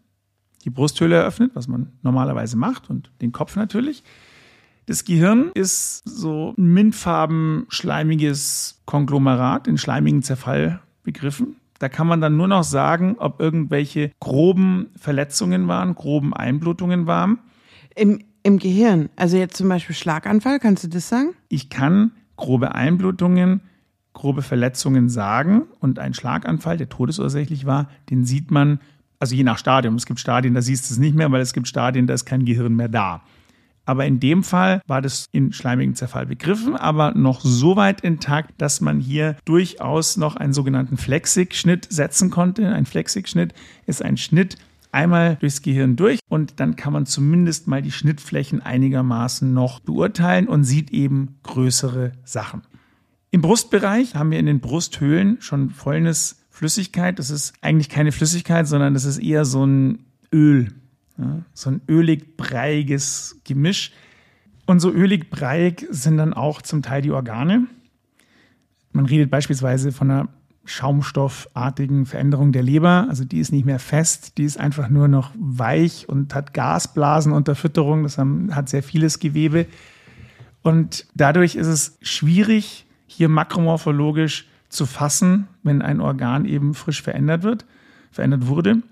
die Brusthöhle eröffnet, was man normalerweise macht, und den Kopf natürlich. Das Gehirn ist so ein mintfarben schleimiges Konglomerat, in schleimigen Zerfall begriffen. Da kann man dann nur noch sagen, ob irgendwelche groben Verletzungen waren, groben Einblutungen waren. Im im Gehirn? Also jetzt zum Beispiel Schlaganfall, kannst du das sagen? Ich kann grobe Einblutungen, grobe Verletzungen sagen und ein Schlaganfall, der todesursächlich war, den sieht man, also je nach Stadium. Es gibt Stadien, da siehst du es nicht mehr, weil es gibt Stadien, da ist kein Gehirn mehr da. Aber in dem Fall war das in schleimigem Zerfall begriffen, aber noch so weit intakt, dass man hier durchaus noch einen sogenannten Flexig-Schnitt setzen konnte. Ein Flexig-Schnitt ist ein Schnitt, einmal durchs Gehirn durch und dann kann man zumindest mal die Schnittflächen einigermaßen noch beurteilen und sieht eben größere Sachen. Im Brustbereich haben wir in den Brusthöhlen schon Fäulnis Flüssigkeit. Das ist eigentlich keine Flüssigkeit, sondern das ist eher so ein Öl, ja, so ein ölig-breiiges Gemisch. Und so ölig-breiig sind dann auch zum Teil die Organe. Man redet beispielsweise von einer schaumstoffartigen Veränderung der Leber. Also die ist nicht mehr fest, die ist einfach nur noch weich und hat Gasblasen unter Fütterung. Das hat sehr vieles Gewebe. Und dadurch ist es schwierig, hier makromorphologisch zu fassen, wenn ein Organ eben frisch verändert wird, verändert wurde.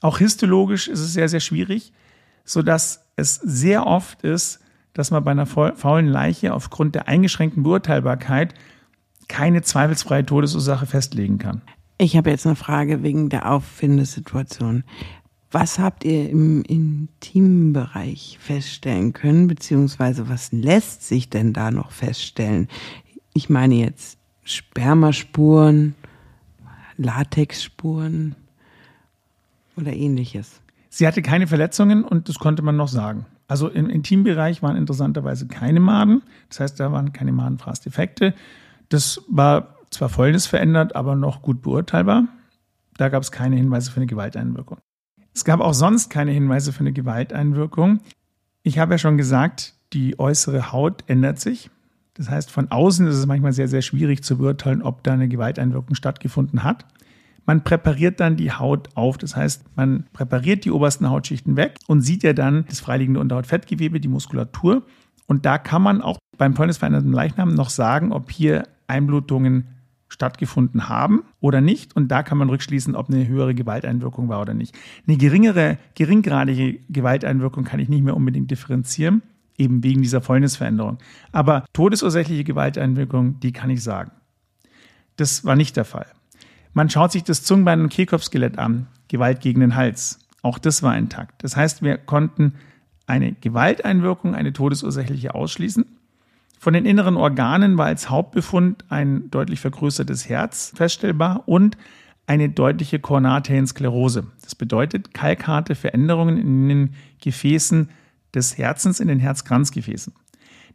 Auch histologisch ist es sehr, sehr schwierig, sodass es sehr oft ist, dass man bei einer faulen Leiche aufgrund der eingeschränkten Beurteilbarkeit keine zweifelsfreie Todesursache festlegen kann. Ich habe jetzt eine Frage wegen der Auffindesituation. Was habt ihr im Intimbereich feststellen können, beziehungsweise was lässt sich denn da noch feststellen? Ich meine jetzt Spermaspuren, Latexspuren oder ähnliches. Sie hatte keine Verletzungen und das konnte man noch sagen. Also im Intimbereich waren interessanterweise keine Maden. Das heißt, da waren keine Madenfraßdefekte. Das war zwar fäulnisverändert, aber noch gut beurteilbar. Da gab es keine Hinweise für eine Gewalteinwirkung. Es gab auch sonst keine Hinweise für eine Gewalteinwirkung. Ich habe ja schon gesagt, die äußere Haut ändert sich. Das heißt, von außen ist es manchmal sehr, sehr schwierig zu beurteilen, ob da eine Gewalteinwirkung stattgefunden hat. Man präpariert dann die Haut auf. Das heißt, man präpariert die obersten Hautschichten weg und sieht ja dann das freiliegende Unterhautfettgewebe, die Muskulatur. Und da kann man auch beim fäulnisveränderten Leichnam noch sagen, ob hier Einblutungen stattgefunden haben oder nicht. Und da kann man rückschließen, ob eine höhere Gewalteinwirkung war oder nicht. Eine geringere, geringgradige Gewalteinwirkung kann ich nicht mehr unbedingt differenzieren, eben wegen dieser Fäulnisveränderung. Aber todesursächliche Gewalteinwirkung, die kann ich sagen. Das war nicht der Fall. Man schaut sich das Zungenbein- und Kehlkopfskelett an, Gewalt gegen den Hals. Auch das war intakt. Das heißt, wir konnten eine Gewalteinwirkung, eine todesursächliche ausschließen. Von den inneren Organen war als Hauptbefund ein deutlich vergrößertes Herz feststellbar und eine deutliche Koronararteriensklerose. Das bedeutet kalkharte Veränderungen in den Gefäßen des Herzens, in den Herzkranzgefäßen.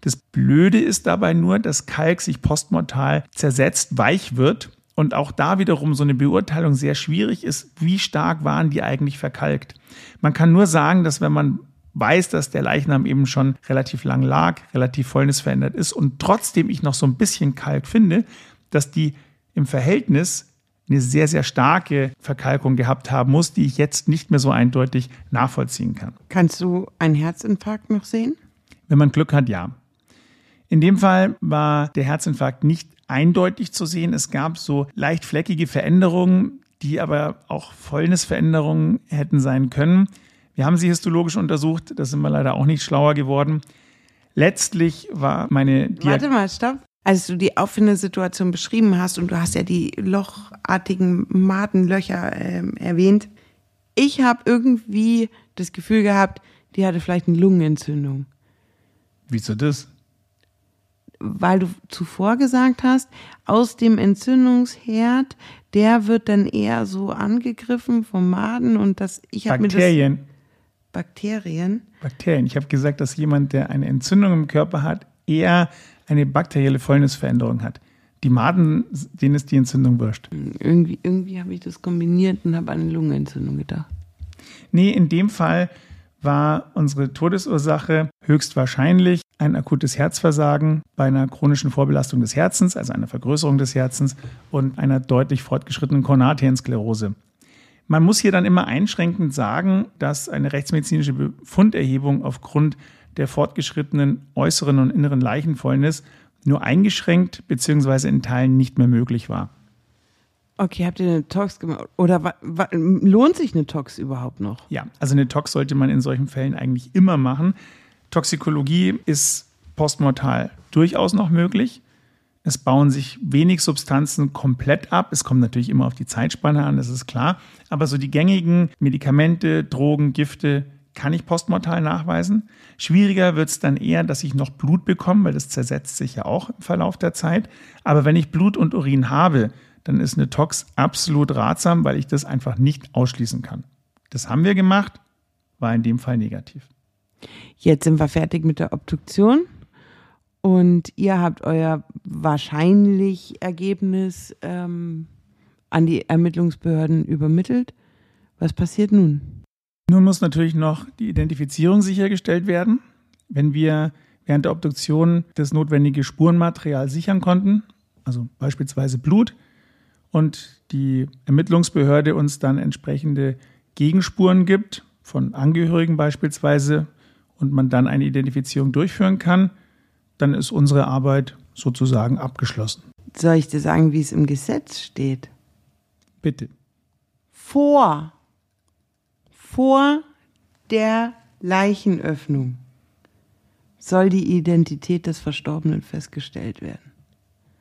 Das Blöde ist dabei nur, dass Kalk sich postmortal zersetzt, weich wird und auch da wiederum so eine Beurteilung sehr schwierig ist, wie stark waren die eigentlich verkalkt. Man kann nur sagen, dass wenn man weiß, dass der Leichnam eben schon relativ lang lag, relativ fäulnisverändert ist und trotzdem ich noch so ein bisschen Kalk finde, dass die im Verhältnis eine sehr, sehr starke Verkalkung gehabt haben muss, die ich jetzt nicht mehr so eindeutig nachvollziehen kann. Kannst du einen Herzinfarkt noch sehen? Wenn man Glück hat, ja. In dem Fall war der Herzinfarkt nicht eindeutig zu sehen. Es gab so leicht fleckige Veränderungen, die aber auch Fäulnisveränderungen hätten sein können. Wir haben sie histologisch untersucht, da sind wir leider auch nicht schlauer geworden. Letztlich war meine Diag Warte mal, stopp. Als du die Auffindesituation beschrieben hast und du hast ja die lochartigen Madenlöcher äh, erwähnt, ich habe irgendwie das Gefühl gehabt, die hatte vielleicht eine Lungenentzündung. Wieso das? Weil du zuvor gesagt hast, aus dem Entzündungsherd, der wird dann eher so angegriffen vom Maden und das ich habe mir das Bakterien. Bakterien. Bakterien. Ich habe gesagt, dass jemand, der eine Entzündung im Körper hat, eher eine bakterielle Fäulnisveränderung hat. Die Maden, denen ist die Entzündung wurscht. Irgendwie, irgendwie habe ich das kombiniert und habe an eine Lungenentzündung gedacht. Nee, in dem Fall war unsere Todesursache höchstwahrscheinlich ein akutes Herzversagen bei einer chronischen Vorbelastung des Herzens, also einer Vergrößerung des Herzens und einer deutlich fortgeschrittenen Koronararteriensklerose. Man muss hier dann immer einschränkend sagen, dass eine rechtsmedizinische Befunderhebung aufgrund der fortgeschrittenen äußeren und inneren Leichenfäulnis nur eingeschränkt bzw. in Teilen nicht mehr möglich war. Okay, habt ihr eine Tox gemacht? Oder lohnt sich eine Tox überhaupt noch? Ja, also eine Tox sollte man in solchen Fällen eigentlich immer machen. Toxikologie ist postmortal durchaus noch möglich. Es bauen sich wenig Substanzen komplett ab. Es kommt natürlich immer auf die Zeitspanne an, das ist klar. Aber so die gängigen Medikamente, Drogen, Gifte kann ich postmortal nachweisen. Schwieriger wird es dann eher, dass ich noch Blut bekomme, weil das zersetzt sich ja auch im Verlauf der Zeit. Aber wenn ich Blut und Urin habe, dann ist eine Tox absolut ratsam, weil ich das einfach nicht ausschließen kann. Das haben wir gemacht, war in dem Fall negativ. Jetzt sind wir fertig mit der Obduktion. Und ihr habt euer wahrscheinlich Ergebnis ähm, an die Ermittlungsbehörden übermittelt. Was passiert nun? Nun muss natürlich noch die Identifizierung sichergestellt werden. Wenn wir während der Obduktion das notwendige Spurenmaterial sichern konnten, also beispielsweise Blut, und die Ermittlungsbehörde uns dann entsprechende Gegenspuren gibt, von Angehörigen beispielsweise, und man dann eine Identifizierung durchführen kann, dann ist unsere Arbeit sozusagen abgeschlossen. Soll ich dir sagen, wie es im Gesetz steht? Bitte. Vor, vor der Leichenöffnung soll die Identität des Verstorbenen festgestellt werden.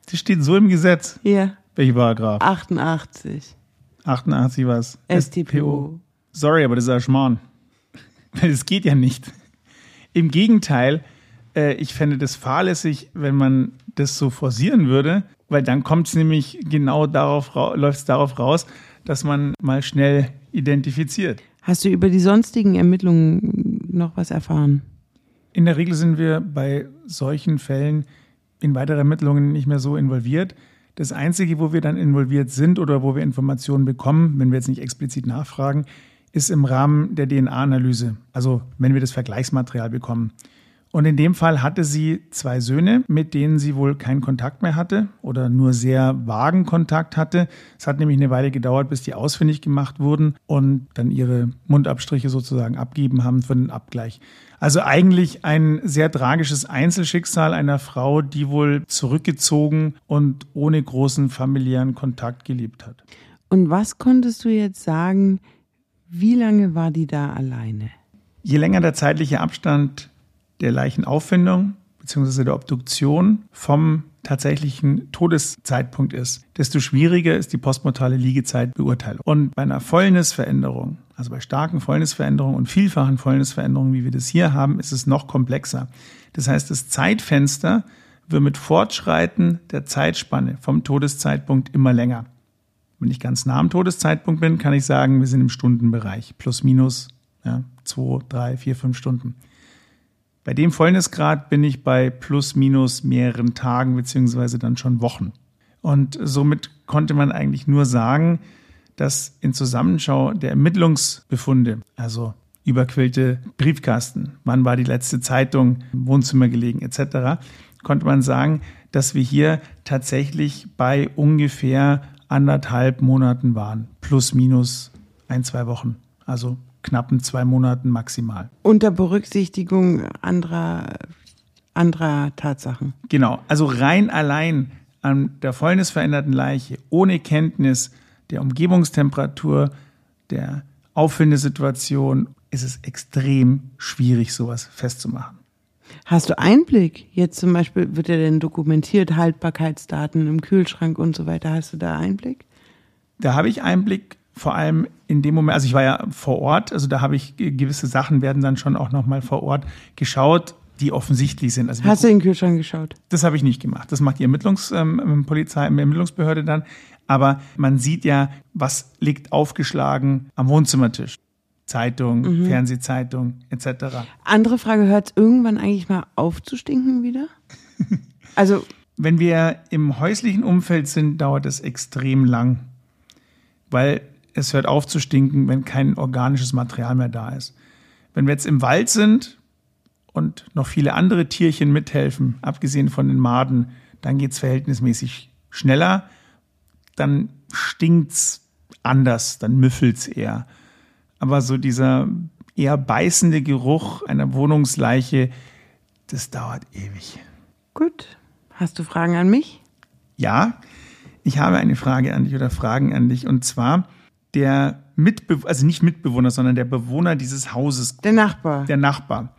Das steht so im Gesetz. Ja. Welcher Paragraph? 88. 88 was? STPO. Sorry, aber das ist ja Schmarrn. Das geht ja nicht. Im Gegenteil, äh, ich fände das fahrlässig, wenn man das so forcieren würde, weil dann kommt es nämlich genau darauf, läuft es darauf raus, dass man mal schnell identifiziert. Hast du über die sonstigen Ermittlungen noch was erfahren? In der Regel sind wir bei solchen Fällen in weitere Ermittlungen nicht mehr so involviert. Das Einzige, wo wir dann involviert sind oder wo wir Informationen bekommen, wenn wir jetzt nicht explizit nachfragen, ist im Rahmen der DNA-Analyse, also wenn wir das Vergleichsmaterial bekommen. Und in dem Fall hatte sie zwei Söhne, mit denen sie wohl keinen Kontakt mehr hatte oder nur sehr vagen Kontakt hatte. Es hat nämlich eine Weile gedauert, bis die ausfindig gemacht wurden und dann ihre Mundabstriche sozusagen abgeben haben für den Abgleich. Also eigentlich ein sehr tragisches Einzelschicksal einer Frau, die wohl zurückgezogen und ohne großen familiären Kontakt gelebt hat. Und was konntest du jetzt sagen, wie lange war die da alleine? Je länger der zeitliche Abstand der Leichenauffindung bzw. der Obduktion vom tatsächlichen Todeszeitpunkt ist, desto schwieriger ist die postmortale Liegezeitbeurteilung. Und bei einer Fäulnisveränderung, also bei starken Fäulnisveränderungen und vielfachen Fäulnisveränderungen, wie wir das hier haben, ist es noch komplexer. Das heißt, das Zeitfenster wird mit Fortschreiten der Zeitspanne vom Todeszeitpunkt immer länger. Wenn ich ganz nah am Todeszeitpunkt bin, kann ich sagen, wir sind im Stundenbereich, plus minus ja, zwei, drei, vier, fünf Stunden. Bei dem Fäulnisgrad bin ich bei plus minus mehreren Tagen beziehungsweise dann schon Wochen. Und somit konnte man eigentlich nur sagen, dass in Zusammenschau der Ermittlungsbefunde, also überquillte Briefkasten, wann war die letzte Zeitung im Wohnzimmer gelegen etc., konnte man sagen, dass wir hier tatsächlich bei ungefähr anderthalb Monaten waren. Plus, minus ein, zwei Wochen. Also knappen zwei Monaten maximal. Unter Berücksichtigung anderer, anderer Tatsachen. Genau. Also rein allein an der fäulnisveränderten Leiche, ohne Kenntnis der Umgebungstemperatur, der Auffindesituation, ist es extrem schwierig, sowas festzumachen. Hast du Einblick? Jetzt zum Beispiel wird ja denn dokumentiert, Haltbarkeitsdaten im Kühlschrank und so weiter. Hast du da Einblick? Da habe ich Einblick, vor allem in dem Moment, also ich war ja vor Ort, also da habe ich gewisse Sachen werden dann schon auch nochmal vor Ort geschaut, die offensichtlich sind. Also Hast du in den Kühlschrank geschaut? Das habe ich nicht gemacht. Das macht die Ermittlungs, ähm, Polizei, Ermittlungsbehörde dann. Aber man sieht ja, was liegt aufgeschlagen am Wohnzimmertisch. Zeitung, mhm. Fernsehzeitung etc. Andere Frage, hört es irgendwann eigentlich mal auf zu stinken wieder? also wenn wir im häuslichen Umfeld sind, dauert es extrem lang, weil es hört auf zu stinken, wenn kein organisches Material mehr da ist. Wenn wir jetzt im Wald sind und noch viele andere Tierchen mithelfen, abgesehen von den Maden, dann geht es verhältnismäßig schneller, dann stinkt es anders, dann müffelt es eher aber so dieser eher beißende Geruch einer Wohnungsleiche, das dauert ewig. Gut. Hast du Fragen an mich? Ja, ich habe eine Frage an dich oder Fragen an dich. Und zwar der Mitbewohner, also nicht Mitbewohner, sondern der Bewohner dieses Hauses. Der Nachbar. Der Nachbar.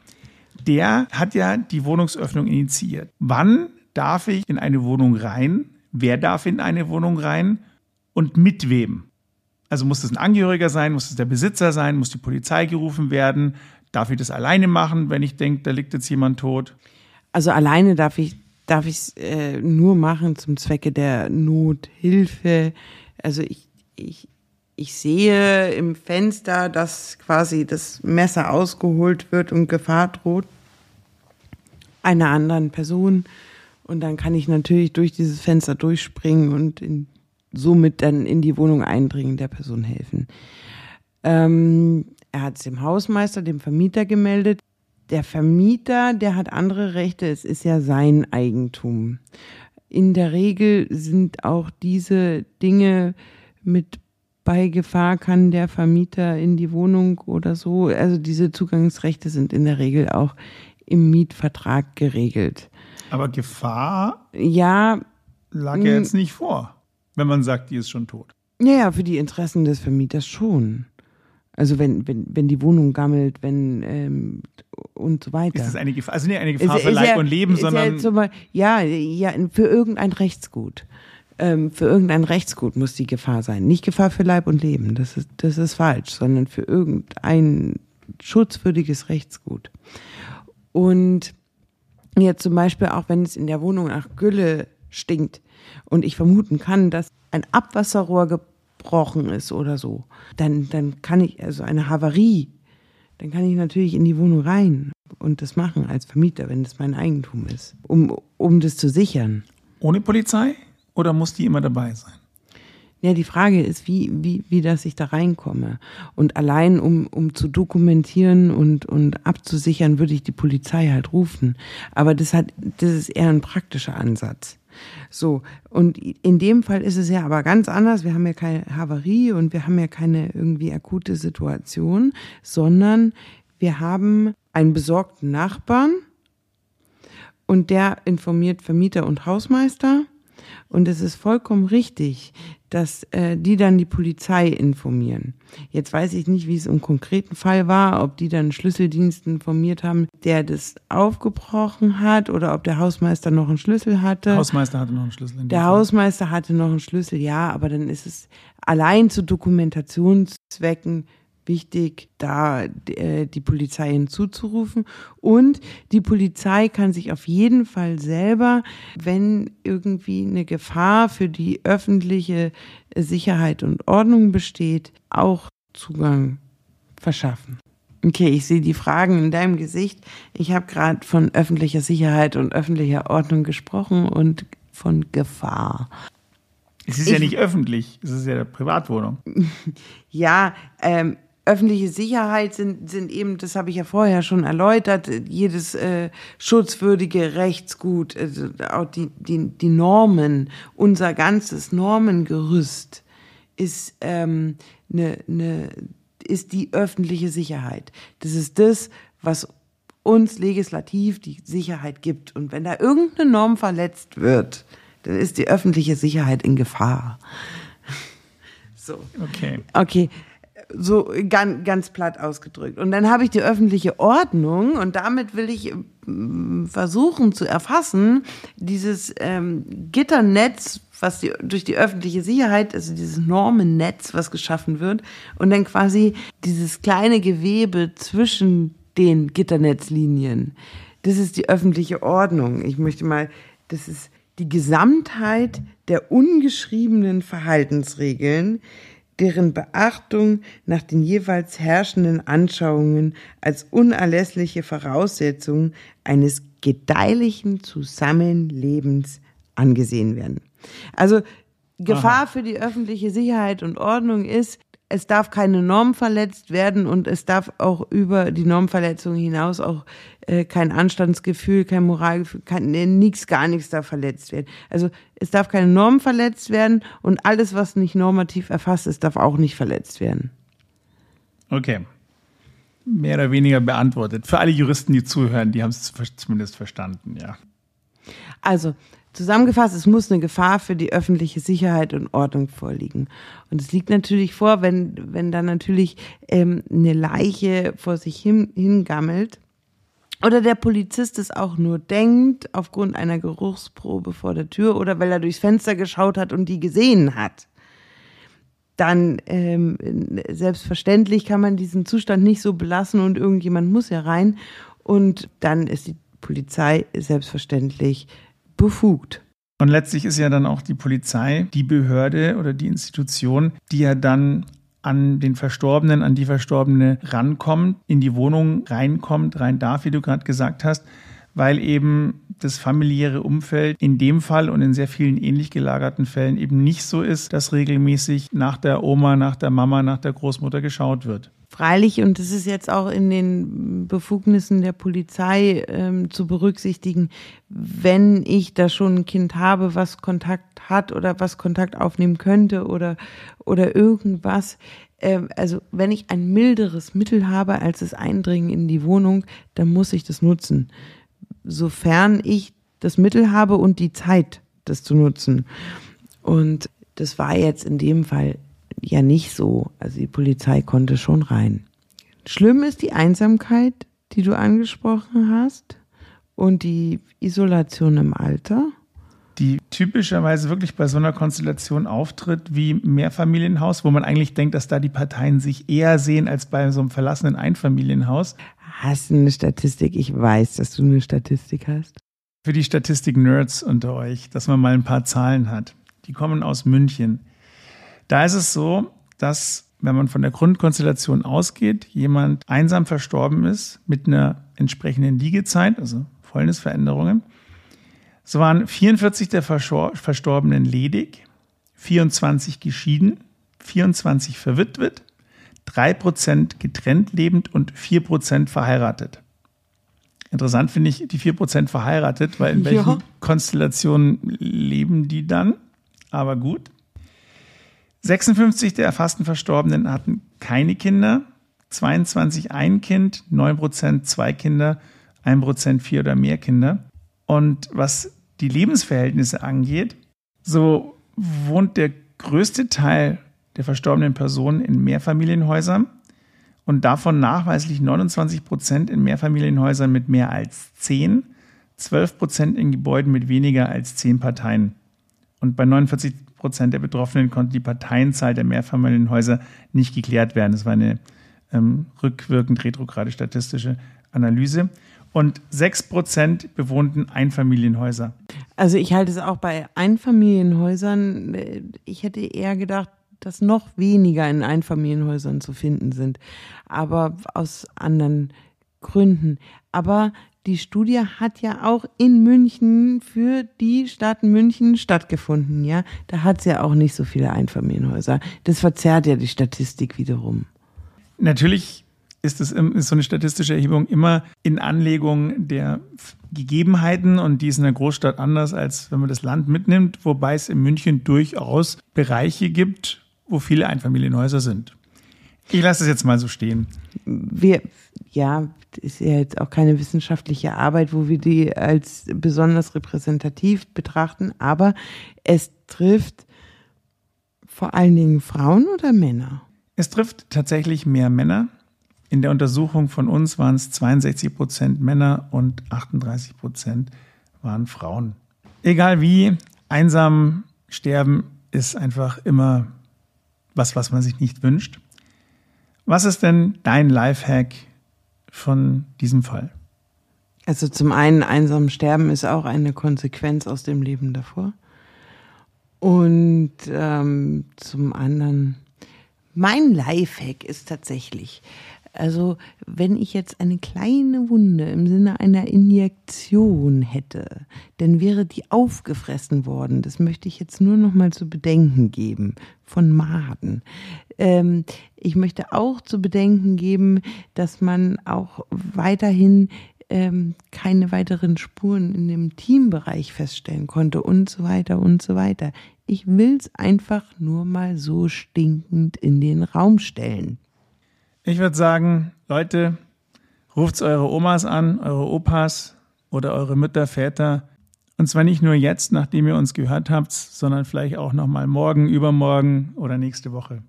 Der hat ja die Wohnungsöffnung initiiert. Wann darf ich in eine Wohnung rein? Wer darf in eine Wohnung rein? Und mit wem? Also muss es ein Angehöriger sein, muss es der Besitzer sein, muss die Polizei gerufen werden? Darf ich das alleine machen, wenn ich denke, da liegt jetzt jemand tot? Also alleine darf ich darf ich es äh, nur machen zum Zwecke der Nothilfe. Also ich, ich, ich sehe im Fenster, dass quasi das Messer ausgeholt wird und Gefahr droht einer anderen Person. Und dann kann ich natürlich durch dieses Fenster durchspringen und in somit dann in die Wohnung eindringen, der Person helfen. Ähm, er hat es dem Hausmeister, dem Vermieter gemeldet. Der Vermieter, der hat andere Rechte, es ist ja sein Eigentum. In der Regel sind auch diese Dinge mit bei Gefahr kann der Vermieter in die Wohnung oder so. Also diese Zugangsrechte sind in der Regel auch im Mietvertrag geregelt. Aber Gefahr? Ja. Lag ja jetzt nicht vor wenn man sagt, die ist schon tot. Ja, ja, für die Interessen des Vermieters schon. Also wenn, wenn, wenn die Wohnung gammelt, wenn ähm, und so weiter. Ist das eine Gefahr, also nicht eine Gefahr ist, für Leib ja, und Leben, sondern. Ja, ja, für irgendein Rechtsgut. Ähm, für irgendein Rechtsgut muss die Gefahr sein. Nicht Gefahr für Leib und Leben, das ist, das ist falsch, sondern für irgendein schutzwürdiges Rechtsgut. Und jetzt zum Beispiel auch, wenn es in der Wohnung nach Gülle stinkt, und ich vermuten kann, dass ein Abwasserrohr gebrochen ist oder so, dann, dann kann ich, also eine Havarie, dann kann ich natürlich in die Wohnung rein und das machen als Vermieter, wenn es mein Eigentum ist, um, um das zu sichern. Ohne Polizei oder muss die immer dabei sein? Ja, die Frage ist, wie, wie, wie dass ich da reinkomme. Und allein, um, um zu dokumentieren und, und abzusichern, würde ich die Polizei halt rufen. Aber das hat, das ist eher ein praktischer Ansatz. So, und in dem Fall ist es ja aber ganz anders. Wir haben ja keine Havarie und wir haben ja keine irgendwie akute Situation, sondern wir haben einen besorgten Nachbarn und der informiert Vermieter und Hausmeister. Und es ist vollkommen richtig, dass äh, die dann die Polizei informieren. Jetzt weiß ich nicht, wie es im konkreten Fall war, ob die dann Schlüsseldienst informiert haben, der das aufgebrochen hat oder ob der Hausmeister noch einen Schlüssel hatte. Der Hausmeister hatte noch einen Schlüssel. der Fall. Hausmeister hatte noch einen Schlüssel, ja, aber dann ist es allein zu Dokumentationszwecken wichtig, da äh, die Polizei hinzuzurufen. Und die Polizei kann sich auf jeden Fall selber, wenn irgendwie eine Gefahr für die öffentliche Sicherheit und Ordnung besteht, auch Zugang verschaffen. Okay, ich sehe die Fragen in deinem Gesicht. Ich habe gerade von öffentlicher Sicherheit und öffentlicher Ordnung gesprochen und von Gefahr. Es ist ich, ja nicht öffentlich, es ist ja eine Privatwohnung. ja, ähm, öffentliche Sicherheit sind, sind eben, das habe ich ja vorher schon erläutert, jedes äh, schutzwürdige Rechtsgut, also auch die, die, die Normen, unser ganzes Normengerüst ist ähm, ne, ne, ist die öffentliche Sicherheit. Das ist das, was uns legislativ die Sicherheit gibt. Und wenn da irgendeine Norm verletzt wird, dann ist die öffentliche Sicherheit in Gefahr. So. Okay. Okay. So ganz, ganz platt ausgedrückt. Und dann habe ich die öffentliche Ordnung und damit will ich mm, versuchen zu erfassen, dieses ähm, Gitternetz, was die, durch die öffentliche Sicherheit, also dieses Normennetz, was geschaffen wird, und dann quasi dieses kleine Gewebe zwischen den Gitternetzlinien. Das ist die öffentliche Ordnung. Ich möchte mal, das ist die Gesamtheit der ungeschriebenen Verhaltensregeln, deren Beachtung nach den jeweils herrschenden Anschauungen als unerlässliche Voraussetzung eines gedeihlichen Zusammenlebens angesehen werden. Also Gefahr Aha. für die öffentliche Sicherheit und Ordnung ist, es darf keine Norm verletzt werden und es darf auch über die Normverletzung hinaus auch äh, kein Anstandsgefühl, kein Moralgefühl, kein, nee, nichts, gar nichts da verletzt werden. Also es darf keine Norm verletzt werden und alles, was nicht normativ erfasst ist, darf auch nicht verletzt werden. Okay. Mehr oder weniger beantwortet. Für alle Juristen, die zuhören, die haben es zumindest verstanden, ja. Also, Zusammengefasst, es muss eine Gefahr für die öffentliche Sicherheit und Ordnung vorliegen. Und es liegt natürlich vor, wenn, wenn da natürlich ähm, eine Leiche vor sich hin, hingammelt oder der Polizist es auch nur denkt aufgrund einer Geruchsprobe vor der Tür oder weil er durchs Fenster geschaut hat und die gesehen hat. Dann ähm, selbstverständlich kann man diesen Zustand nicht so belassen und irgendjemand muss ja rein. Und dann ist die Polizei selbstverständlich befugt. Und letztlich ist ja dann auch die Polizei die Behörde oder die Institution, die ja dann an den Verstorbenen, an die Verstorbene rankommt, in die Wohnung reinkommt, rein darf, wie du gerade gesagt hast, weil eben das familiäre Umfeld in dem Fall und in sehr vielen ähnlich gelagerten Fällen eben nicht so ist, dass regelmäßig nach der Oma, nach der Mama, nach der Großmutter geschaut wird. Freilich, und das ist jetzt auch in den Befugnissen der Polizei ähm, zu berücksichtigen, wenn ich da schon ein Kind habe, was Kontakt hat oder was Kontakt aufnehmen könnte oder, oder irgendwas. Ähm, also wenn ich ein milderes Mittel habe als das Eindringen in die Wohnung, dann muss ich das nutzen. Sofern ich das Mittel habe und die Zeit, das zu nutzen. Und das war jetzt in dem Fall ja nicht so. Also die Polizei konnte schon rein. Schlimm ist die Einsamkeit, die du angesprochen hast und die Isolation im Alter. Die typischerweise wirklich bei so einer Konstellation auftritt wie Mehrfamilienhaus, wo man eigentlich denkt, dass da die Parteien sich eher sehen als bei so einem verlassenen Einfamilienhaus. Hast du eine Statistik? Ich weiß, dass du eine Statistik hast. Für die Statistik-Nerds unter euch, dass man mal ein paar Zahlen hat. Die kommen aus München. Da ist es so, dass wenn man von der Grundkonstellation ausgeht, jemand einsam verstorben ist mit einer entsprechenden Liegezeit, also Fäulnisveränderungen, so waren 44 der Verstorbenen ledig, 24 geschieden, 24 verwitwet, 3% getrennt lebend und 4% verheiratet. Interessant finde ich die 4% verheiratet, weil in welchen ja. Konstellationen leben die dann? Aber gut. 56 der erfassten Verstorbenen hatten keine Kinder, 22 ein Kind, 9 Prozent zwei Kinder, 1 Prozent vier oder mehr Kinder. Und was die Lebensverhältnisse angeht, so wohnt der größte Teil der verstorbenen Personen in Mehrfamilienhäusern und davon nachweislich 29 Prozent in Mehrfamilienhäusern mit mehr als 10, 12 Prozent in Gebäuden mit weniger als 10 Parteien. Und bei 49 Prozent der Betroffenen konnte die Parteienzahl der Mehrfamilienhäuser nicht geklärt werden. Das war eine ähm, rückwirkend retrograde statistische Analyse. Und sechs Prozent bewohnten Einfamilienhäuser. Also ich halte es auch bei Einfamilienhäusern. Ich hätte eher gedacht, dass noch weniger in Einfamilienhäusern zu finden sind. Aber aus anderen Gründen. Aber die Studie hat ja auch in München für die Stadt München stattgefunden, ja. Da hat es ja auch nicht so viele Einfamilienhäuser. Das verzerrt ja die Statistik wiederum. Natürlich ist, es, ist so eine statistische Erhebung immer in Anlegung der Gegebenheiten und die ist in der Großstadt anders, als wenn man das Land mitnimmt, wobei es in München durchaus Bereiche gibt, wo viele Einfamilienhäuser sind. Ich lasse es jetzt mal so stehen. Wir, ja, ist ja jetzt auch keine wissenschaftliche Arbeit, wo wir die als besonders repräsentativ betrachten, aber es trifft vor allen Dingen Frauen oder Männer? Es trifft tatsächlich mehr Männer. In der Untersuchung von uns waren es 62 Prozent Männer und 38 Prozent waren Frauen. Egal wie, einsam sterben ist einfach immer was, was man sich nicht wünscht. Was ist denn dein Lifehack von diesem Fall? Also zum einen, einsam sterben ist auch eine Konsequenz aus dem Leben davor. Und ähm, zum anderen, mein Lifehack ist tatsächlich, also wenn ich jetzt eine kleine Wunde im Sinne einer Injektion hätte, dann wäre die aufgefressen worden. Das möchte ich jetzt nur noch mal zu bedenken geben von Maden. Ähm, ich möchte auch zu bedenken geben, dass man auch weiterhin ähm, keine weiteren Spuren in dem Teambereich feststellen konnte und so weiter und so weiter. Ich will's einfach nur mal so stinkend in den Raum stellen. Ich würde sagen, Leute, ruft eure Omas an, eure Opas oder eure Mütter, Väter. Und zwar nicht nur jetzt, nachdem ihr uns gehört habt, sondern vielleicht auch nochmal morgen, übermorgen oder nächste Woche.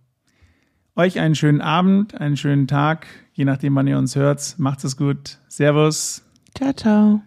Euch einen schönen Abend, einen schönen Tag, je nachdem, wann ihr uns hört. Macht es gut. Servus. Ciao, ciao.